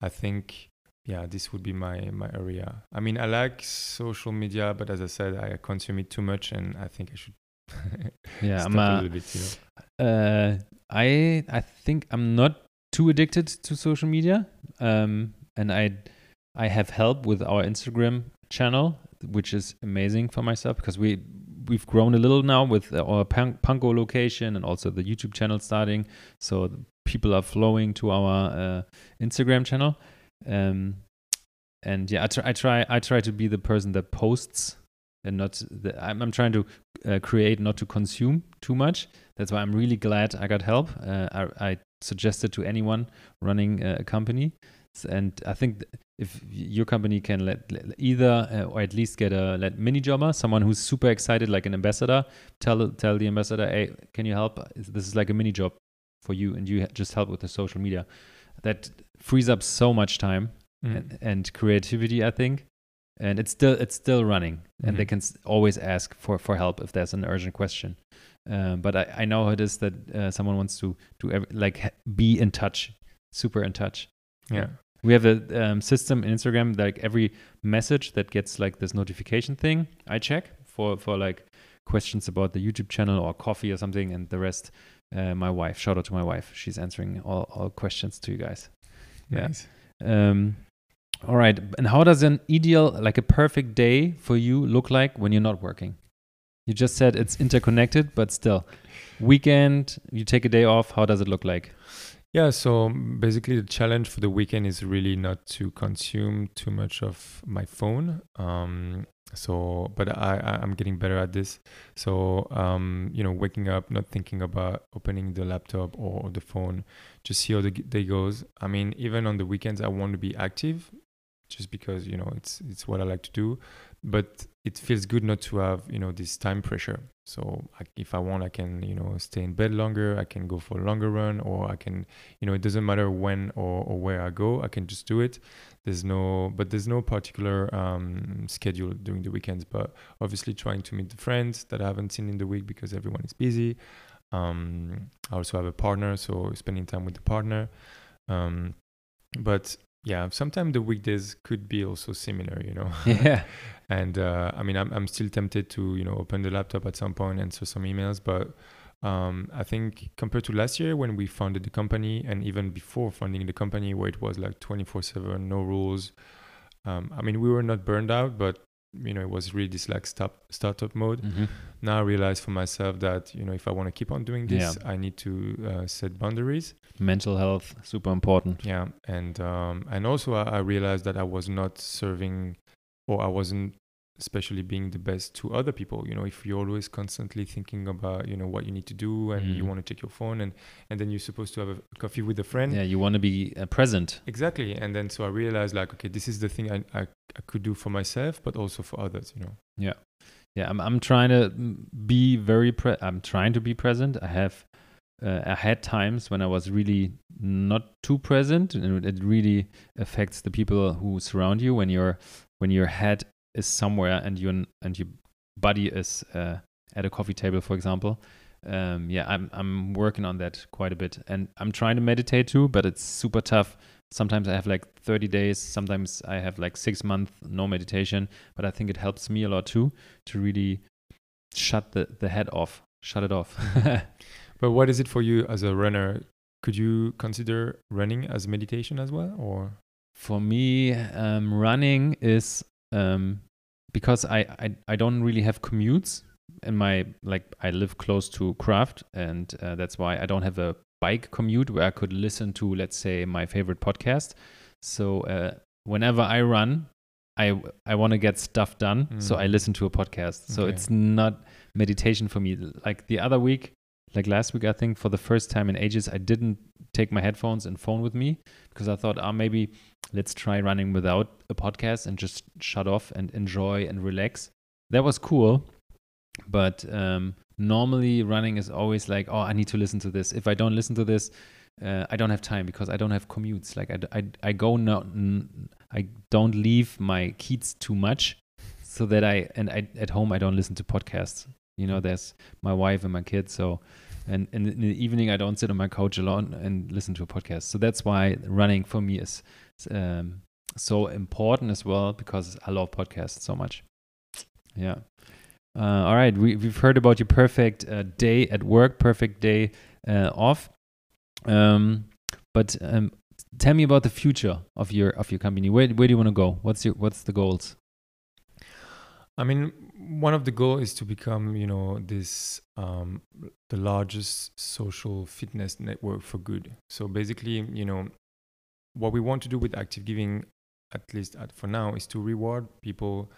I think, yeah, this would be my, my area. I mean, I like social media, but as I said, I consume it too much and I think I should *laughs* Yeah, I'm a a, little bit, you know. Uh, I I think I'm not too addicted to social media, um, and I I have help with our Instagram channel, which is amazing for myself because we we've grown a little now with our Pan- Pankow location and also the YouTube channel starting, so people are flowing to our uh, Instagram channel, um, and yeah, I try I try I try to be the person that posts and not the, I'm, I'm trying to uh, create not to consume too much. That's why i'm really glad i got help. Uh, I, I suggested to anyone running uh, a company. And i think if your company can let, let- either uh, or at least get a let mini jobber someone who's super excited like an ambassador tell tell the ambassador hey can you help? This is like a mini job for you and you just help with the social media that frees up so much time Mm. and, and creativity i think and it's still it's still running and they Mhm. can always ask for for help if there's an urgent question um, but I, I know how it is that uh, someone wants to to ev- like be in touch super in touch yeah. we have a um, system in instagram like every message that gets like this notification thing i check for for like questions about the youtube channel or coffee or something and the rest uh, my wife shout out to my wife she's answering all, all questions to you guys Yeah. Nice. um, all right. And how does an ideal, like a perfect day for you look like when you're not working? You just said it's interconnected, but still, weekend, you take a day off. How does it look like? Yeah, so basically the challenge for the weekend is really not to consume too much of my phone. Um, so, but I, I'm getting better at this. So, um, you know, waking up, not thinking about opening the laptop or the phone, just see how the day goes. I mean, even on the weekends, I want to be active, just because you know it's it's what I like to do. But it feels good not to have you know this time pressure. So, I, if I want, I can you know stay in bed longer. I can go for a longer run, or I can you know it doesn't matter when or, or where i go i can just do it there's no but there's no particular um, schedule during the weekends but obviously trying to meet the friends that i haven't seen in the week because everyone is busy. Um, i also have a partner so spending time with the partner. Um, but yeah sometimes the weekdays could be also similar you know? *laughs* Yeah. and uh, I mean, I'm, I'm still tempted to you know open the laptop at some point and answer some emails, but um, I think compared to last year when we founded the company and even before funding the company where it was like 24 7, no rules. Um, I mean, we were not burned out, but you know, it was really this like start, startup mode. Mhm. Now I realize for myself that, you know, if I want to keep on doing this, Yeah. I need to uh, set boundaries. Mental health, super important. Yeah. And, um, and also I, I realized that I was not serving or I wasn't especially being the best to other people you know if you're always constantly thinking about you know what you need to do and you Mm. want to check your phone and and then you're supposed to have a coffee with a friend Yeah, you want to be uh, present. exactly and then so i realized like okay this is the thing I, I i could do for myself but also for others you know Yeah, yeah I'm, I'm trying to be very pre- I'm trying to be present. I have uh, I had times when I was really not too present and it really affects the people who surround you when your when your head is somewhere and your and your body is uh, at a coffee table for example. Um, yeah, I'm I'm working on that quite a bit and I'm trying to meditate too, but it's super tough. Sometimes I have like 30 days, sometimes I have like 6 months no meditation, but I think it helps me a lot too to really shut the, the head off, shut it off. *laughs* but what is it for you as a runner could you consider running as meditation as well or For me, um, running is um, because I, I I don't really have commutes in my like I live close to Craft, and uh, that's why I don't have a bike commute where I could listen to let's say my favorite podcast. So uh, whenever I run, I I want to get stuff done, so Mm. I listen to a podcast. So Okay. it's not meditation for me. Like the other week, like last week, I think for the first time in ages, I didn't take my headphones and phone with me because I thought, ah, maybe let's try running without a podcast and just shut off and enjoy and relax. That was cool. But um, normally running is always like, oh, I need to listen to this. If I don't listen to this, uh, I don't have time because I don't have commutes. Like I, I, I go no, n- I don't leave my kids too much, so that I and I at home I don't listen to podcasts. You know, there's my wife and my kids, so and, and in the evening I don't sit on my couch alone and listen to a podcast. So that's why running for me is um, so important as well because I love podcasts so much. Yeah. Uh, all right, we, we've heard about your perfect uh, day at work, perfect day uh, off. Um, but um, tell me about the future of your of your company. Where where do you want to go? What's your what's the goals? I mean, one of the goals is to become, you know, this um, the largest social fitness network for good. So basically, you know, what we want to do with Active Giving, at least at, for now, is to reward people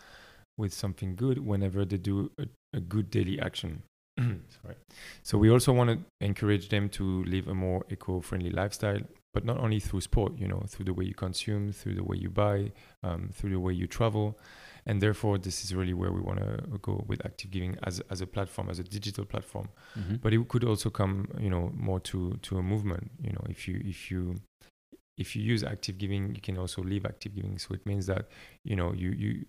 with something good whenever they do a, a good daily action. *clears throat* Sorry. So we also want to encourage them to live a more eco-friendly lifestyle, but not only through sport, you know, through the way you consume, through the way you buy, um, through the way you travel and therefore this is really where we want to go with active giving as, as a platform as a digital platform. Mhm. but it could also come you know more to to a movement you know. If you if you if you use active giving you can also leave active giving. So it means that you know you you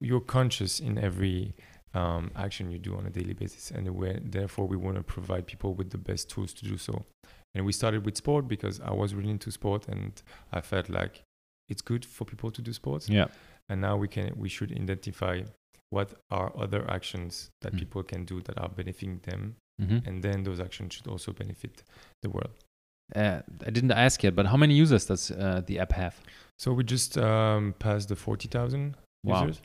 you're conscious in every um, action you do on a daily basis. And where, therefore we want to provide people with the best tools to do so. And we started with sport because i was really into sport and i felt like it's good for people to do sports. Yeah. And now we can we should identify what are other actions that Mm. people can do that are benefiting them hmm and then those actions should also benefit the world Uh, I didn't ask yet, but how many users does uh, the app have? so we just um, passed the 40000 Wow. users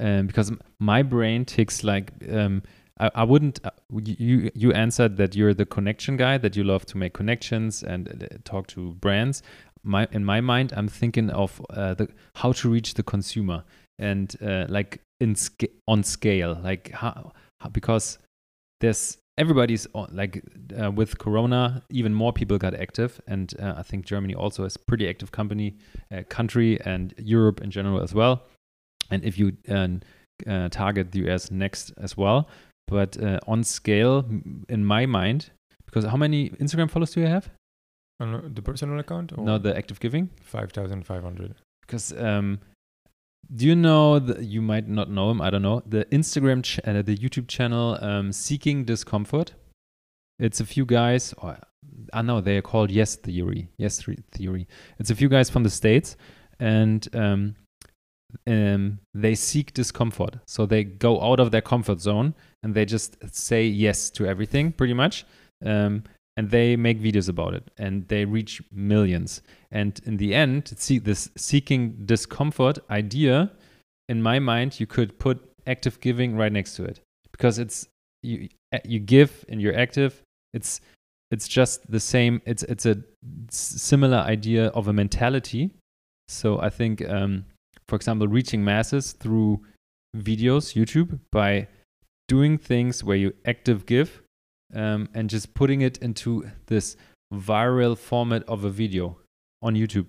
um, because my brain ticks like um, I, I wouldn't. Uh, you you answered that you're the connection guy that you love to make connections and uh, talk to brands. My in my mind, I'm thinking of uh, the how to reach the consumer and uh, like in on scale, like how, how because there's everybody's on, like uh, with Corona, even more people got active, and uh, I think Germany also is pretty active company uh, country and Europe in general as well and if you uh, uh, target the US next as well. But uh, on scale, in my mind, because how many Instagram followers do you have? On the personal account or No, the active giving. 5500 Because um, do you know the, you might not know him? I don't know the Instagram, ch- uh, the YouTube channel, um, seeking discomfort. It's a few guys. Or, I know they are called Yes Theory. Yes Theory. It's a few guys from the states, and um, um, they seek discomfort. So they go out of their comfort zone and they just say yes to everything, pretty much. Um, and they make videos about it and they reach millions. And in the end, see this seeking discomfort idea, in my mind, you could put active giving right next to it because it's you you give and you're active. It's it's just the same. It's it's a similar idea of a mentality. So I think, um, for example, reaching masses through videos, YouTube, by doing things where you active give um, and just putting it into this viral format of a video on YouTube.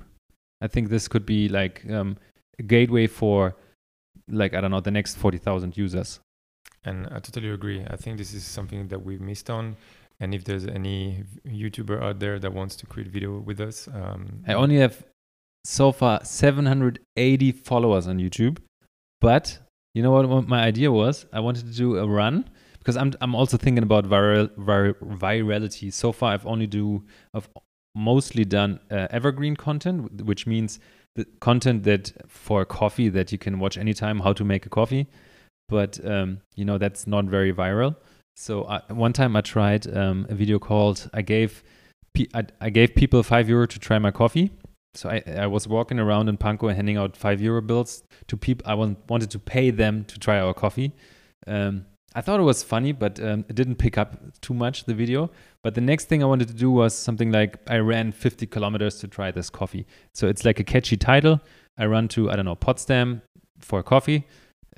I think this could be like um, a gateway for, like, I don't know, the next 40,000 users. And I totally agree. I think this is something that we've missed on. And if there's any YouTuber out there that wants to create video with us, um, I only have so far 780 followers on YouTube. But you know what, what my idea was? I wanted to do a run because I'm I'm also thinking about viral, viral virality. So far, I've only do I've mostly done uh, evergreen content, which means the content that for coffee that you can watch anytime, how to make a coffee. But um, you know that's not very viral. So I, one time I tried um, a video called I gave I, I gave people five euro to try my coffee. So I, I was walking around in Pankow handing out five euro bills to people. I want, wanted to pay them to try our coffee. Um, I thought it was funny, but um, it didn't pick up too much the video. But the next thing I wanted to do was something like I ran 50 kilometers to try this coffee. So it's like a catchy title. I run to I don't know Potsdam for coffee.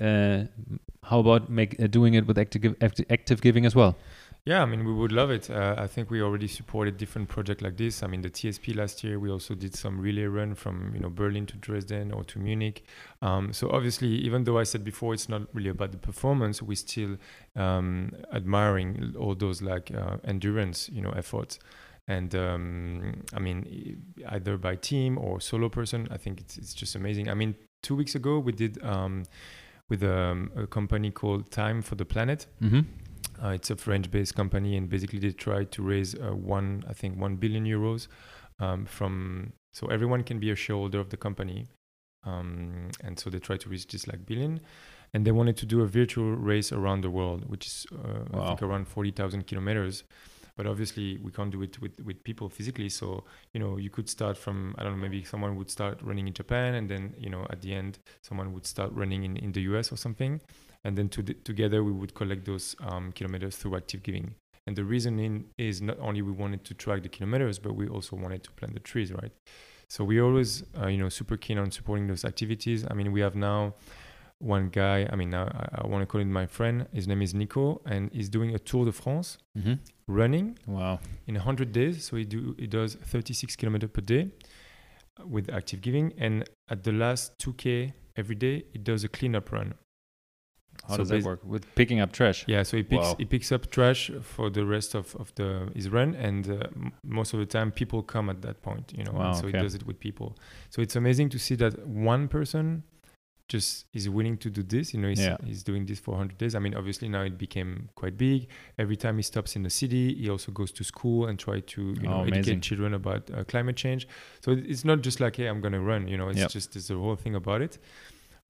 Uh, how about make uh, doing it with active active giving as well? Yeah, I mean, we would love it. Uh, I think we already supported different projects like this. I mean, the TSP last year, we also did some relay run from you know Berlin to Dresden or to Munich. Um, so obviously, even though I said before it's not really about the performance, we still um, admiring all those like uh, endurance, you know, efforts. And um, I mean, either by team or solo person, I think it's it's just amazing. I mean, two weeks ago we did um, with um, a company called Time for the Planet. Mm-hmm uh, it's a French-based company, and basically they try to raise uh, one, I think, one billion euros um, from. So everyone can be a shareholder of the company, um, and so they try to reach this like billion, and they wanted to do a virtual race around the world, which is uh, wow. I think around forty thousand kilometers. But obviously, we can't do it with, with people physically. So you know, you could start from I don't know, maybe someone would start running in Japan, and then you know, at the end, someone would start running in in the US or something and then to together we would collect those um, kilometers through active giving. And the reasoning is not only we wanted to track the kilometers, but we also wanted to plant the trees, right? So we always, uh, you know, super keen on supporting those activities. I mean, we have now one guy. I mean, now I, I want to call him my friend. His name is Nico, and he's doing a Tour de France, mm-hmm. running. Wow! In 100 days, so he do he does 36 kilometers per day with active giving, and at the last 2k every day, he does a cleanup run. How so does that work with picking up trash? Yeah, so he picks wow. he picks up trash for the rest of, of the his run, and uh, most of the time people come at that point, you know. Wow, so okay. he does it with people. So it's amazing to see that one person just is willing to do this. You know, he's, yeah. he's doing this for 100 days. I mean, obviously now it became quite big. Every time he stops in the city, he also goes to school and try to you know oh, educate children about uh, climate change. So it's not just like hey, I'm gonna run. You know, it's yep. just there's a whole thing about it.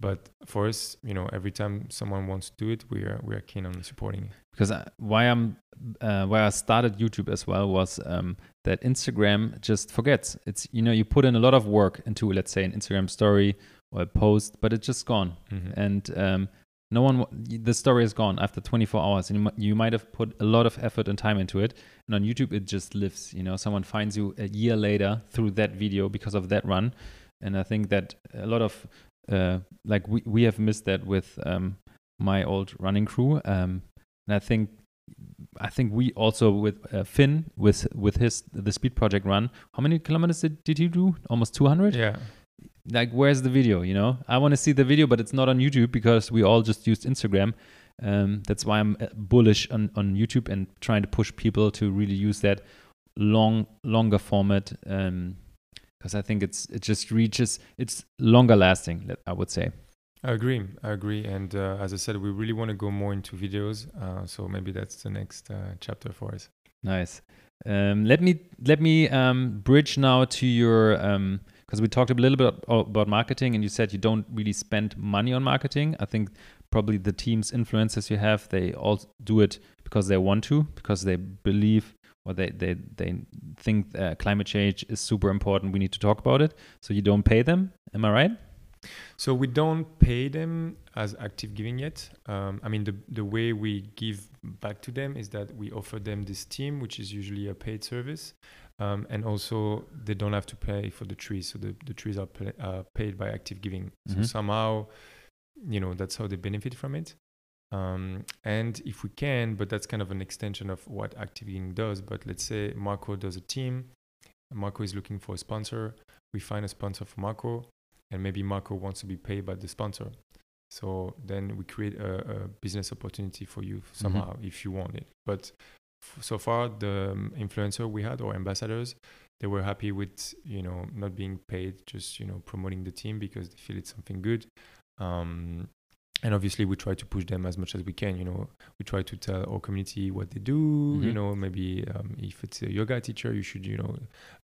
But for us, you know, every time someone wants to do it, we are we are keen on supporting it. Because I, why I'm uh, why I started YouTube as well was um, that Instagram just forgets. It's you know you put in a lot of work into let's say an Instagram story or a post, but it's just gone, mm-hmm. and um, no one the story is gone after 24 hours, and you, you might have put a lot of effort and time into it, and on YouTube it just lives. You know, someone finds you a year later through that video because of that run, and I think that a lot of uh, like we, we have missed that with um, my old running crew. Um, and I think I think we also with uh, Finn with with his the speed project run. How many kilometers did, did you do? Almost 200. Yeah. Like where's the video? You know, I want to see the video, but it's not on YouTube because we all just used Instagram. Um, that's why I'm uh, bullish on on YouTube and trying to push people to really use that long longer format. Um, because I think it's it just reaches it's longer lasting. I would say. I agree. I agree. And uh, as I said, we really want to go more into videos. Uh, so maybe that's the next uh, chapter for us. Nice. Um, let me let me um, bridge now to your um, because we talked a little bit about marketing, and you said you don't really spend money on marketing. I think probably the teams influencers you have, they all do it because they want to, because they believe or they they they think uh, climate change is super important. We need to talk about it. So you don't pay them. Am I right? So we don't pay them as active giving yet. Um, I mean, the the way we give back to them is that we offer them this team, which is usually a paid service, um, and also they don't have to pay for the trees. So the, the trees are pay, uh, paid by active giving. Mm-hmm. So somehow, you know, that's how they benefit from it. Um, and if we can, but that's kind of an extension of what active giving does. But let's say Marco does a team. Marco is looking for a sponsor. We find a sponsor for Marco and maybe Marco wants to be paid by the sponsor. So then we create a, a business opportunity for you mm-hmm. somehow mm-hmm. if you want it. But f- so far, the um, influencer we had or ambassadors, they were happy with you know not being paid, just you know promoting the team because they feel it's something good. Um, and obviously we try to push them as much as we can you know. We try to tell our community what they do mm-hmm. you know. Maybe um, if it's a yoga teacher you should you know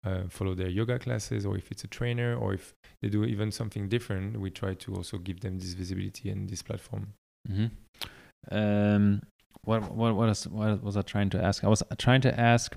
uh, follow their yoga classes. Or if it's a trainer or if they do even something different we try to also give them this visibility and this platform. Mm-hmm. um, what, what, what, is, what was i trying to ask? I was trying to ask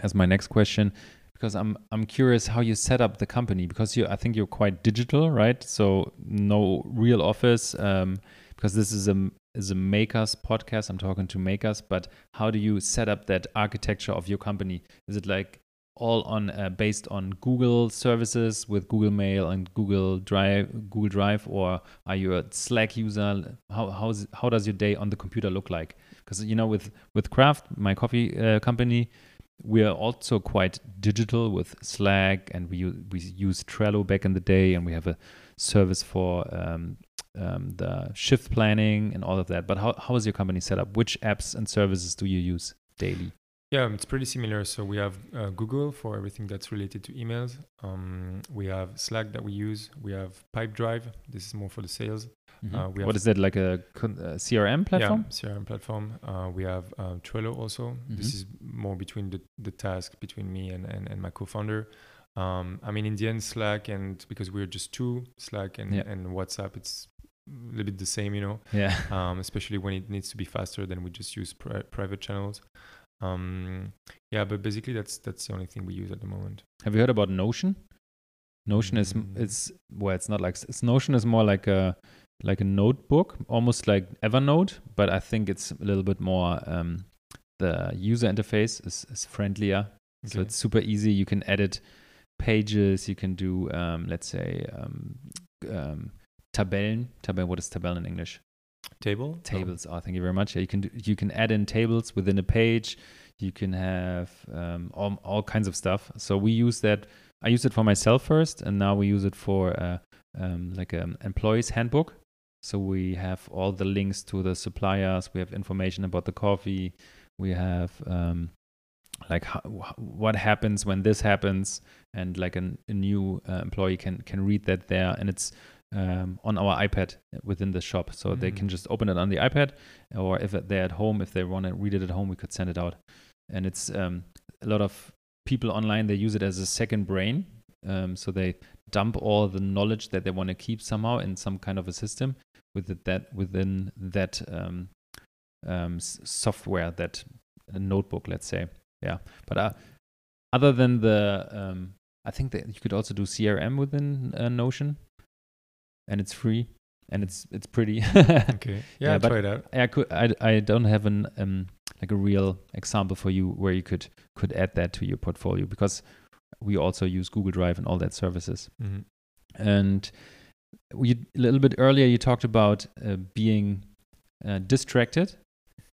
as my next question because I'm I'm curious how you set up the company because you I think you're quite digital, right? So no real office um, because this is a is a makers podcast. I'm talking to makers, but how do you set up that architecture of your company? Is it like all on uh, based on Google services with Google Mail and Google Drive, Google Drive, or are you a Slack user? How how's, how does your day on the computer look like? Because you know, with with Craft, my coffee uh, company, we are also quite digital with Slack, and we use, we use Trello back in the day, and we have a service for um, um, the shift planning and all of that. But how how is your company set up? Which apps and services do you use daily? Yeah, it's pretty similar. So we have uh, Google for everything that's related to emails. Um, we have Slack that we use. We have Pipedrive. This is more for the sales. Mm-hmm. Uh, what is that like a, a CRM platform? Yeah, CRM platform. Uh, we have uh, Trello also. Mm-hmm. This is more between the, the task between me and, and, and my co-founder. Um, I mean, in the end, Slack and because we're just two, Slack and, yeah. and WhatsApp, it's a little bit the same, you know. Yeah. *laughs* Um, especially when it needs to be faster, then we just use pri- private channels. Um, yeah, but basically that's that's the only thing we use at the moment. Have you heard about Notion? Notion is mm. is well, it's not like it's Notion is more like a like a notebook, almost like Evernote, but I think it's a little bit more. Um, the user interface is, is friendlier, okay. so it's super easy. You can edit pages. You can do, um, let's say, um, um, Tabellen. Tabellen. What is Tabellen in English? Table. Tables. Oh. oh, thank you very much. Yeah, you can do, you can add in tables within a page. You can have um, all, all kinds of stuff. So we use that. I use it for myself first, and now we use it for uh, um, like an employee's handbook. So we have all the links to the suppliers. We have information about the coffee. We have um, like how, what happens when this happens, and like an, a new uh, employee can can read that there, and it's um, on our iPad within the shop, so mm. they can just open it on the iPad, or if they're at home, if they want to read it at home, we could send it out. And it's um, a lot of people online. They use it as a second brain, um, so they dump all the knowledge that they want to keep somehow in some kind of a system, with that within that um, um, software, that notebook, let's say. Yeah, but uh, other than the, um, I think that you could also do CRM within uh, Notion, and it's free and it's it's pretty. *laughs* okay. Yeah, yeah try it out. I could. I, I don't have an um like a real example for you where you could could add that to your portfolio because we also use Google Drive and all that services. Mm-hmm. And we, a little bit earlier, you talked about uh, being uh, distracted,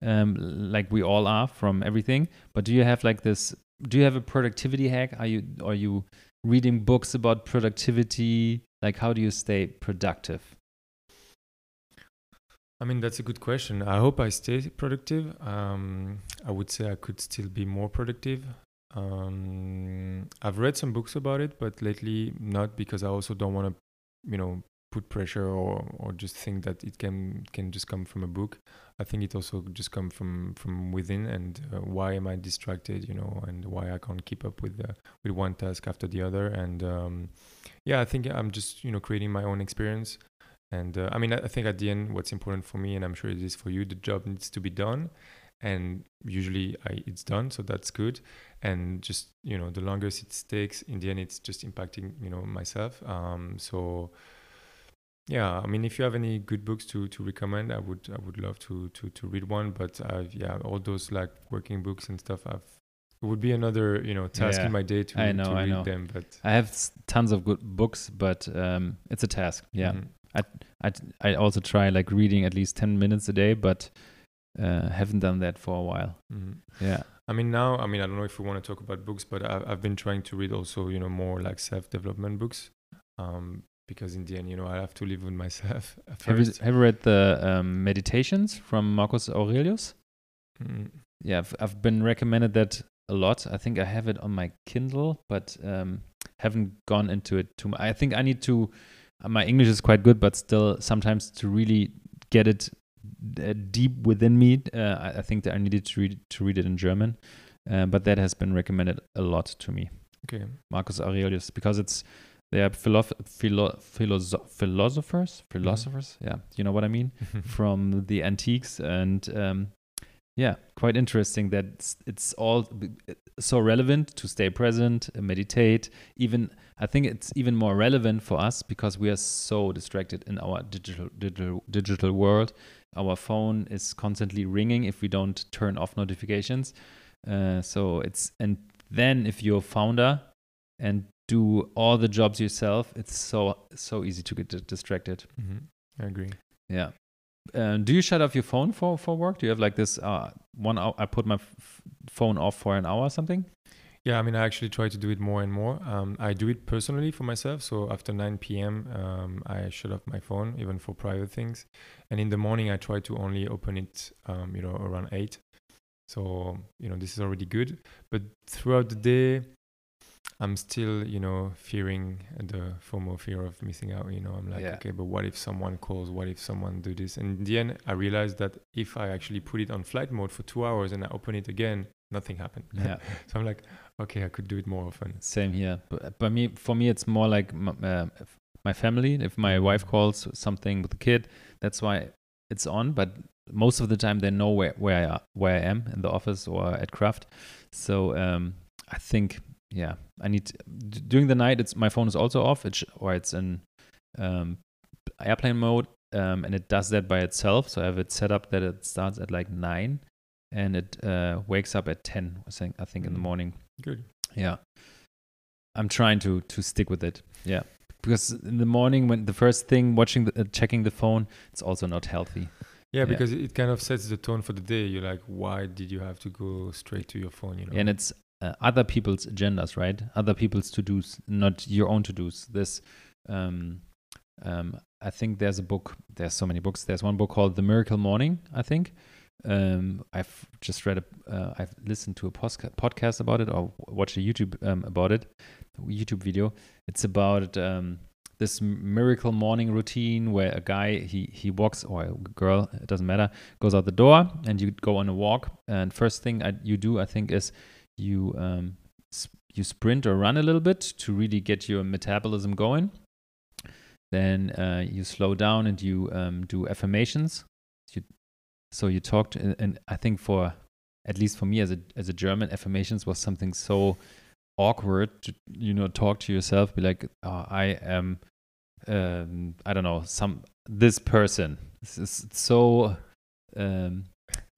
um, like we all are from everything. But do you have like this? Do you have a productivity hack? Are you are you reading books about productivity? Like, how do you stay productive? I mean, that's a good question. I hope I stay productive. Um, I would say I could still be more productive. Um, I've read some books about it, but lately not because I also don't want to, you know, put pressure or or just think that it can can just come from a book. I think it also just come from from within and uh, why am I distracted, you know, and why I can't keep up with the, with one task after the other. And um, yeah, I think I'm just you know creating my own experience. And uh, I mean, I think at the end, what's important for me, and I'm sure it is for you, the job needs to be done and usually I, it's done so that's good and just you know the longest it takes in the end it's just impacting you know myself um, so yeah i mean if you have any good books to to recommend i would i would love to to to read one but I've, yeah all those like working books and stuff i've it would be another you know task Yeah. in my day to, I know, to I read know. them but I have tons of good books, but um, it's a task. Yeah. mhm. I, I also try like reading at least 10 minutes a day, but uh, haven't done that for a while. Mhm. Yeah. I mean, now, I mean, I don't know if we want to talk about books, but I've, I've been trying to read also, you know, more like self development books. Um, because in the end, you know, I have to live with myself *laughs* Have you, have you read the um, Meditations from Marcus Aurelius? Mm, Yeah, I've, I've been recommended that a lot. I think I have it on my Kindle, but um, haven't gone into it too much. I think I need to. uh, My English is quite good, but still, sometimes to really get it deep within me, uh, I, think that I needed to read to read it in German. Uh, but that has been recommended a lot to me, Okay. Marcus Aurelius, because it's they are philo- philo- philosoph- philosophers, philosophers. Yeah, you know what I mean *laughs* from the antiques and um, yeah quite interesting that it's, it's all so relevant to stay present uh, meditate even i think it's even more relevant for us because we are so distracted in our digital digital digital world our phone is constantly ringing if we don't turn off notifications uh, so it's and then if you're a founder and do all the jobs yourself it's so so easy to get di- distracted Mhm. I agree. yeah. Uh, do you shut off your phone for, for work? Do you have like this uh, one hour? I put my f- phone off for an hour or something? Yeah, I mean, I actually try to do it more and more. Um, I do it personally for myself. So after 9 p.m., um, I shut off my phone, even for private things. And in the morning, I try to only open it, um, you know, around 8. So, you know, this is already good. But throughout the day, I'm still, you know, fearing the FOMO fear of missing out. You know, I'm like, Yeah. okay, but what if someone calls? What if someone do this? And in the end, I realized that if I actually put it on flight mode for two hours and I open it again, nothing happened. *laughs* Yeah, So I'm like, okay, I could do it more often. same here. But, but me, for me, it's more like m- uh, my family. If my wife calls something with the kid, that's why it's on. But most of the time, they know where where I, where I am in the office or at Craft. So um, I think, yeah, I need to, during the night. It's my phone is also off. It's or it's in um, airplane mode, um, and it does that by itself. So I have it set up that it starts at like nine, and it uh, wakes up at ten. I think I think in the Mm. morning. Good. Yeah. I'm trying to to stick with it. Yeah. Because in the morning when the first thing watching the, uh, checking the phone, it's also not healthy. Yeah, Yeah. because it kind of sets the tone for the day. You're like, why did you have to go straight to your phone? You know. And it's uh, other people's agendas, right? Other people's to-dos, not your own to-dos. This um um I think there's a book, there's so many books. There's one book called The Miracle Morning, I think. Um, I've just read a, uh, I've listened to a podcast about it or watched a YouTube um, about it, YouTube video. It's about um, this miracle morning routine where a guy he he walks or a girl it doesn't matter goes out the door and you go on a walk and first thing I, you do I think is you um s- you sprint or run a little bit to really get your metabolism going. Then uh, you slow down and you um, do affirmations. So you talked, to, and I think for at least for me as a as a German, affirmations was something so awkward to you know talk to yourself, be like, oh, I am, um, I don't know, some this person. This is so. Um,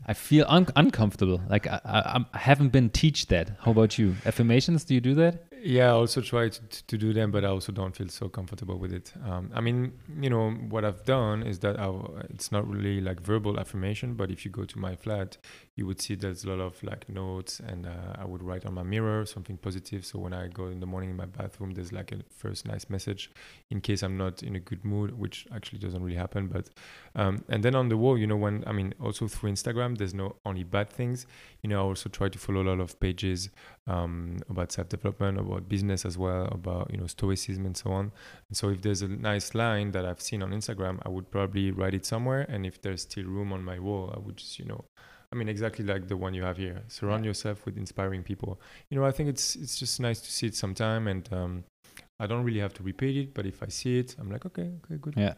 I feel un- uncomfortable. Like I, I, I haven't been teach that. How about you? Affirmations? Do you do that? Yeah, I also try to, to do them, but I also don't feel so comfortable with it. Um, I mean, you know, what I've done is that I, it's not really like verbal affirmation, but if you go to my flat, you would see there's a lot of like notes, and uh, I would write on my mirror something positive. So when I go in the morning in my bathroom, there's like a first nice message in case I'm not in a good mood, which actually doesn't really happen. But um, and then on the wall, you know, when I mean, also through Instagram, there's no only bad things. You know, I also try to follow a lot of pages um, about self development, about business as well, about you know stoicism and so on. And so if there's a nice line that I've seen on Instagram, I would probably write it somewhere. And if there's still room on my wall, I would just you know I mean, exactly like the one you have here. Surround yourself with inspiring people. You know, I think it's it's just nice to see it sometime, and um, I don't really have to repeat it. But if I see it, I'm like, okay, okay, good. Yeah.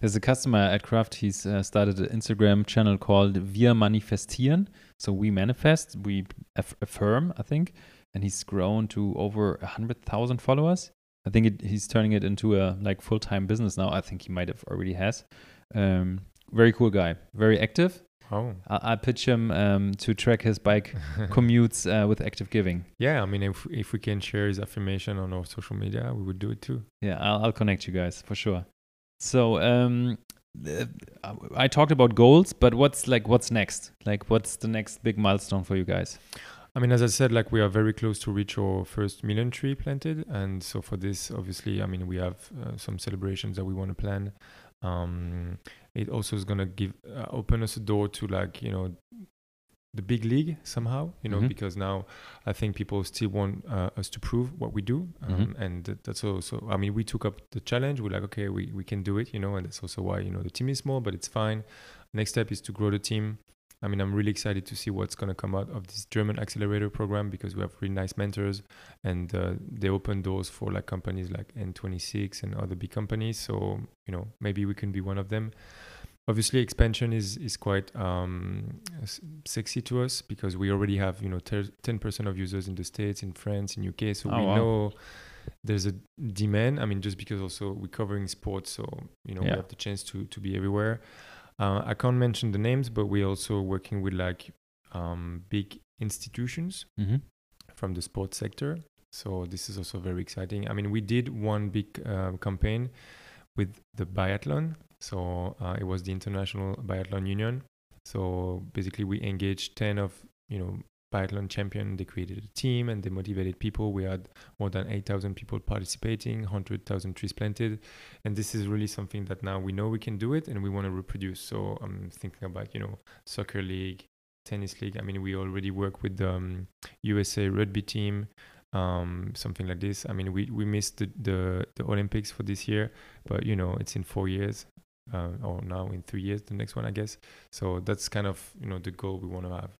There's a customer at Craft. He's uh, started an Instagram channel called Wir Manifestieren. So we manifest, we aff- affirm, I think, and he's grown to over a hundred thousand followers. I think it, he's turning it into a like full time business now. I think he might have already has. Um, very cool guy, very active. Oh. I, I pitch him um, to track his bike *laughs* commutes uh, with active giving. Yeah, I mean, if if we can share his affirmation on our social media, we would do it too. Yeah, I'll, I'll connect you guys for sure. So um, I talked about goals, but what's like what's next? Like what's the next big milestone for you guys? I mean, as I said, like we are very close to reach our first million tree planted, and so for this, obviously, I mean, we have uh, some celebrations that we want to plan. Um, it also is gonna give uh, open us a door to like you know the big league somehow you know Mhm. because now i think people still want uh, us to prove what we do um, Mhm. and that's also i mean we took up the challenge we're like okay we, we can do it you know and that's also why you know the team is small but it's fine next step is to grow the team i mean i'm really excited to see what's going to come out of this german accelerator program because we have really nice mentors and uh, they open doors for like companies like n26 and other big companies. So you know maybe we can be one of them. Obviously expansion is is quite um, sexy to us because we already have you know ter- 10% of users in the states in france in uk so Oh, we wow. know there's a demand. I mean just because also we're covering sports so you know Yeah. we have the chance to to be everywhere uh, i can't mention the names but we're also working with like um, big institutions Mm-hmm. from the sports sector. So this is also very exciting. I mean, we did one big uh, campaign with the biathlon. So uh, it was the International Biathlon Union. So basically, we engaged ten of you know biathlon champion. They created a team and they motivated people. We had more than eight thousand people participating, hundred thousand trees planted, and this is really something that now we know we can do it and we want to reproduce. So I'm thinking about you know soccer league, tennis league. I mean, we already work with the um, USA rugby team, um, something like this. I mean, we, we missed the, the, the Olympics for this year, but you know, it's in four years, uh, or now in three years, the next one, I guess. So that's kind of you know the goal we want to have.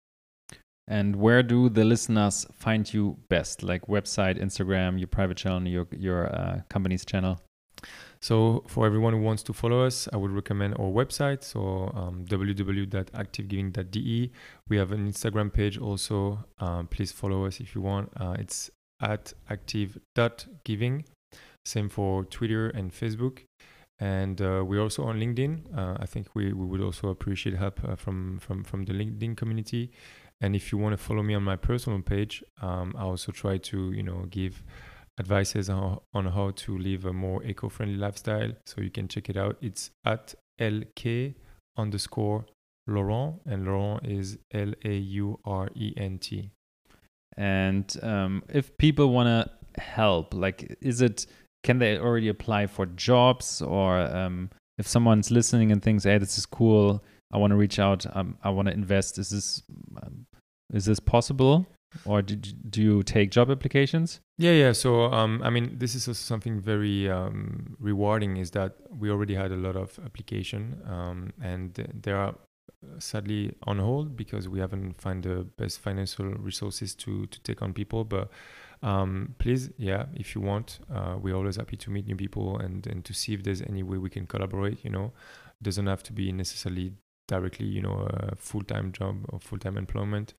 And where do the listeners find you best? Like website, Instagram, your private channel, your your uh, company's channel. So for everyone who wants to follow us, I would recommend our website. So um, www.activegiving.de. We have an Instagram page also. Um, please follow us if you want. Uh, it's at active.giving. Same for Twitter and Facebook. And uh, we're also on LinkedIn. Uh, I think we, we would also appreciate help uh, from, from, from the LinkedIn community. And if you want to follow me on my personal page, um, I also try to, you know, give advices on, on how to live a more eco-friendly lifestyle. So you can check it out. It's at lk underscore Laurent, and Laurent is L A U R E N T. And um, if people want to help, like, is it can they already apply for jobs, or um, if someone's listening and thinks, "Hey, this is cool. I want to reach out. Um, I want to invest." Is this um, is this possible, or did do you take job applications? Yeah, yeah. So, um, I mean, this is also something very um, rewarding. Is that we already had a lot of application, um, and th- there are sadly on hold because we haven't found the best financial resources to to take on people. But um, please, yeah, if you want, uh, we're always happy to meet new people and and to see if there's any way we can collaborate. You know, doesn't have to be necessarily directly, you know, a full time job or full time employment.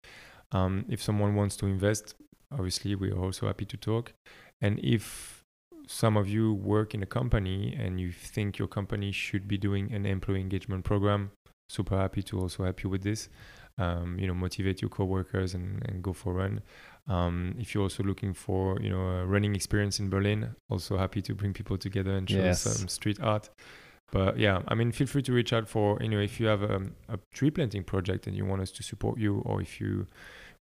Um, if someone wants to invest, obviously we are also happy to talk. And if some of you work in a company and you think your company should be doing an employee engagement program, super happy to also help you with this. Um, you know, motivate your coworkers and, and go for a run. Um, if you're also looking for, you know, a running experience in Berlin, also happy to bring people together and show Yes. some street art. But yeah, I mean, feel free to reach out for you know if you have a, a tree planting project and you want us to support you, or if you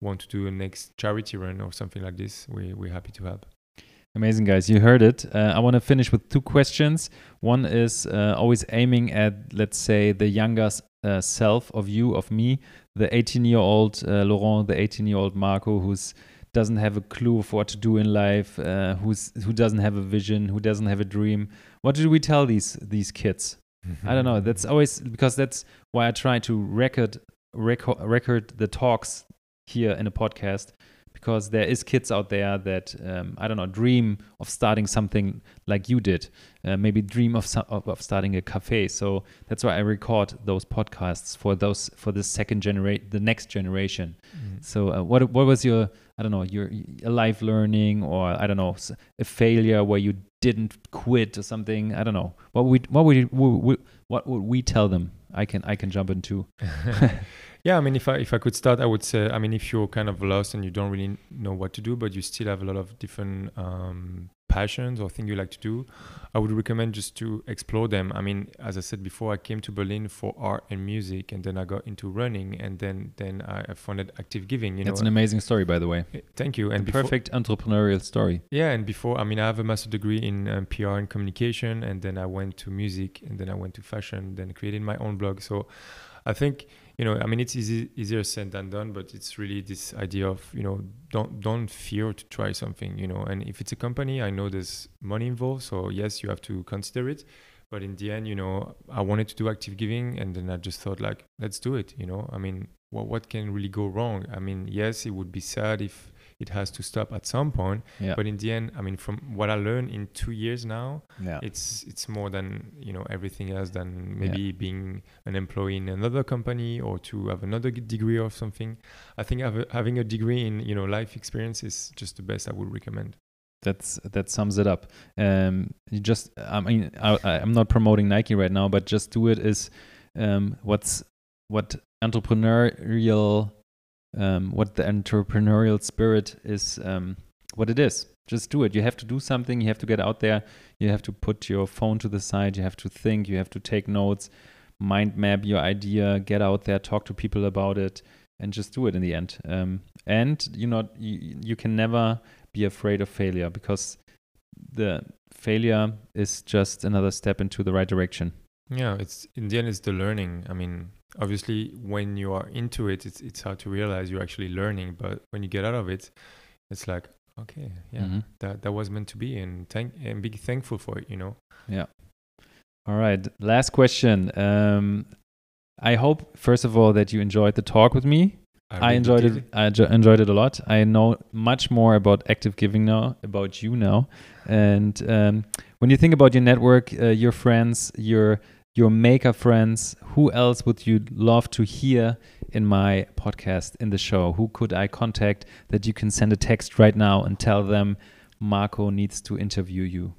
want to do a next charity run or something like this, we we're happy to help. Amazing, guys. You heard it. Uh, I want to finish with two questions. One is uh, always aiming at, let's say, the younger uh, self of you, of me, the 18 year old uh, Laurent, the 18 year old Marco, who's doesn't have a clue of what to do in life, uh, who's who doesn't have a vision, who doesn't have a dream. What do we tell these these kids? I don't know. *laughs* That's always because that's why I try to record record record the talks here in a podcast because there is kids out there that um, I don't know dream of starting something like you did, uh, maybe dream of, some, of of starting a cafe. So that's why I record those podcasts for those for the second generation, the next generation. Mm. So uh, what what was your I don't know your a life learning or I don't know a failure where you didn't quit or something I don't know. What would what would what would we tell them? I can I can jump into *laughs* yeah, I mean, if I if I could start, I would say, I mean, if you're kind of lost and you don't really know what to do, but you still have a lot of different um, passions or things you like to do, I would recommend just to explore them. I mean, as I said before, I came to Berlin for art and music, and then I got into running, and then then I founded Active Giving. You that's know, an amazing story by the way Eh, thank you. And before, perfect entrepreneurial story yeah, and before, I mean, I have a master degree in um, PR and communication, and then I went to music, and then I went to fashion, then created my own blog. So I think you know, I mean, it's easy, easier said than done, but it's really this idea of you know, don't don't fear to try something, you know. And if it's a company, I know there's money involved, so yes, you have to consider it. But in the end, you know, I wanted to do active giving, and then I just thought like, let's do it. You know, I mean, what what can really go wrong? I mean, yes, it would be sad if it has to stop at some point. yeah But in the end, I mean, from what I learned in two years now, yeah it's it's more than you know everything else than maybe being an employee in another company or to have another degree or something. I think a, having a degree in you know life experience is just the best I would recommend. That's that sums it up. Um, you just, I mean, I, I- I'm not promoting Nike right now, but just do it is um, what's what entrepreneurial, um, what the entrepreneurial spirit is, um, what it is. Just do it. You have to do something. You have to get out there. You have to put your phone to the side. You have to think. You have to take notes, mind map your idea, get out there, talk to people about it, and just do it in the end. Um, and you not you, you can never be afraid of failure because the failure is just another step into the right direction. Yeah, it's in the end it's the learning. I mean, obviously when you are into it, it's it's hard to realize you're actually learning. But when you get out of it, it's like okay, yeah, Mhm. that that was meant to be, and thank and be thankful for it. You know. Yeah all right. Last question. Um, I hope, first of all, that you enjoyed the talk with me. I, really enjoyed did. it. I jo- enjoyed it a lot. I know much more about active giving now, about you now. And um, when you think about your network, uh, your friends, your your maker friends, who else would you love to hear in my podcast in the show? Who could I contact that you can send a text right now and tell them Marco needs to interview you?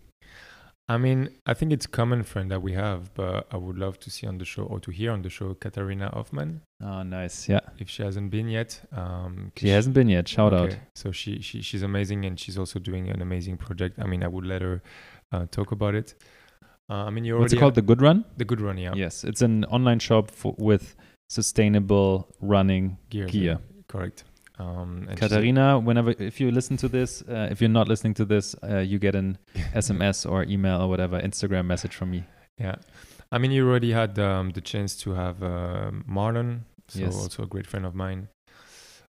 I mean, I think it's a common friend that we have, but I would love to see on the show or to hear on the show Katarina Hoffman Oh, nice. Yeah. if she hasn't been yet. Um, 'cause She hasn't been yet. Shout out. So she, she she's amazing and she's also doing an amazing project. I mean, I would let her uh, talk about it. Uh, I mean, you already What's it called? The Good Run? the good run, yeah. Yes, it's an online shop for, with sustainable running Gear, gear. correct. Um, and she's a- Katarina, whenever if you listen to this, uh, if you're not listening to this, uh, you get an *laughs* SMS or email or whatever Instagram message from me. Yeah, I mean, you already had um, the chance to have uh, Marlon, so Yes. also a great friend of mine.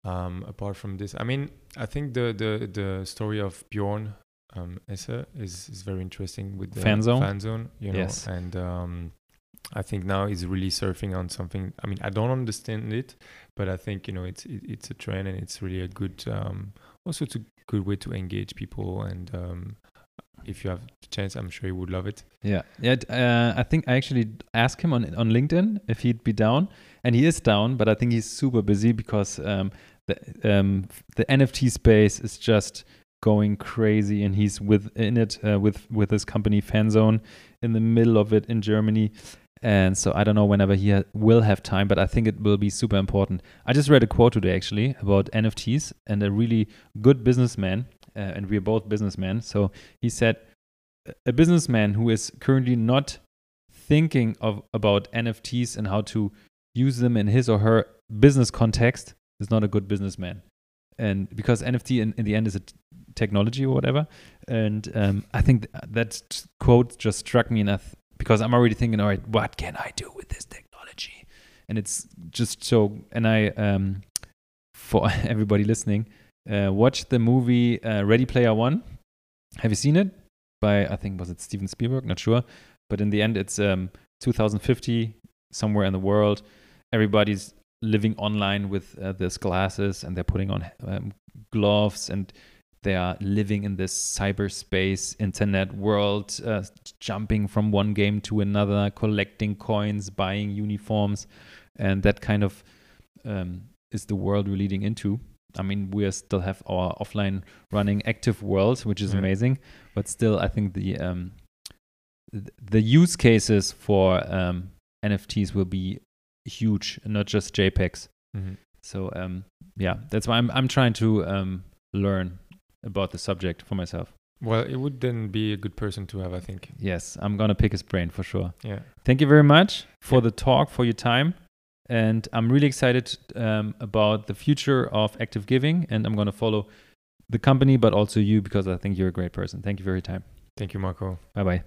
Um, apart from this, I mean, I think the the the story of Bjorn um, Esse is is very interesting with the Fan zone? fan zone, you know, Yes. and um, I think now he's really surfing on something. I mean, I don't understand it, but I think you know it's it, it's a trend and it's really a good um, also it's a good way to engage people and um, if you have the chance, I'm sure you would love it. Yeah, yeah. Uh, I think I actually asked him on on LinkedIn if he'd be down, and he is down, but I think he's super busy because um, the um, the NFT space is just going crazy, and he's within it uh, with with his company Fanzone in the middle of it in Germany. And so I don't know whenever he ha- will have time, but I think it will be super important. I just read a quote today actually about NFTs and a really good businessman, uh, and we're both businessmen. So he said, a businessman who is currently not thinking of about NFTs and how to use them in his or her business context is not a good businessman. And because NFT in, in the end is a technology or whatever. And um, I think th- that quote just struck me enough because I'm already thinking, all right, what can I do with this technology? And it's just so, and I, um, for *laughs* everybody listening, uh, watch the movie uh, Ready Player One. Have you seen it? By, I think, was it Steven Spielberg? Not sure. But in the end, it's um, 2050, somewhere in the world. Everybody's living online with uh, this glasses and they're putting on um, gloves and they are living in this cyberspace internet world uh, jumping from one game to another collecting coins buying uniforms and that kind of um, is the world we're leading into i mean we still have our offline running active world which is Yeah. amazing but still i think the um, the use cases for um, nfts will be huge not just jpegs Mhm. so um, yeah, that's why I'm I'm trying to um, learn about the subject for myself. Well, it would then be a good person to have, I think. Yes, I'm gonna pick his brain for sure. Yeah. Thank you very much for Yeah. the talk, for your time, and I'm really excited um, about the future of active giving, and I'm gonna follow the company, but also you because I think you're a great person. Thank you for your time. Thank you, Marco. Bye bye.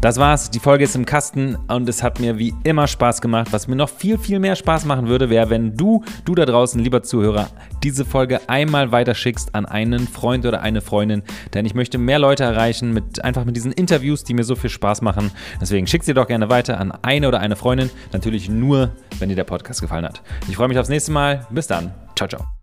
Das war's. Die Folge ist im Kasten und es hat mir wie immer Spaß gemacht. Was mir noch viel, viel mehr Spaß machen würde, wäre, wenn du, du da draußen, lieber Zuhörer, diese Folge einmal weiterschickst an einen Freund oder eine Freundin. Denn ich möchte mehr Leute erreichen mit einfach mit diesen Interviews, die mir so viel Spaß machen. Deswegen schick sie doch gerne weiter an eine oder eine Freundin. Natürlich nur, wenn dir der Podcast gefallen hat. Ich freue mich aufs nächste Mal. Bis dann. Ciao, ciao.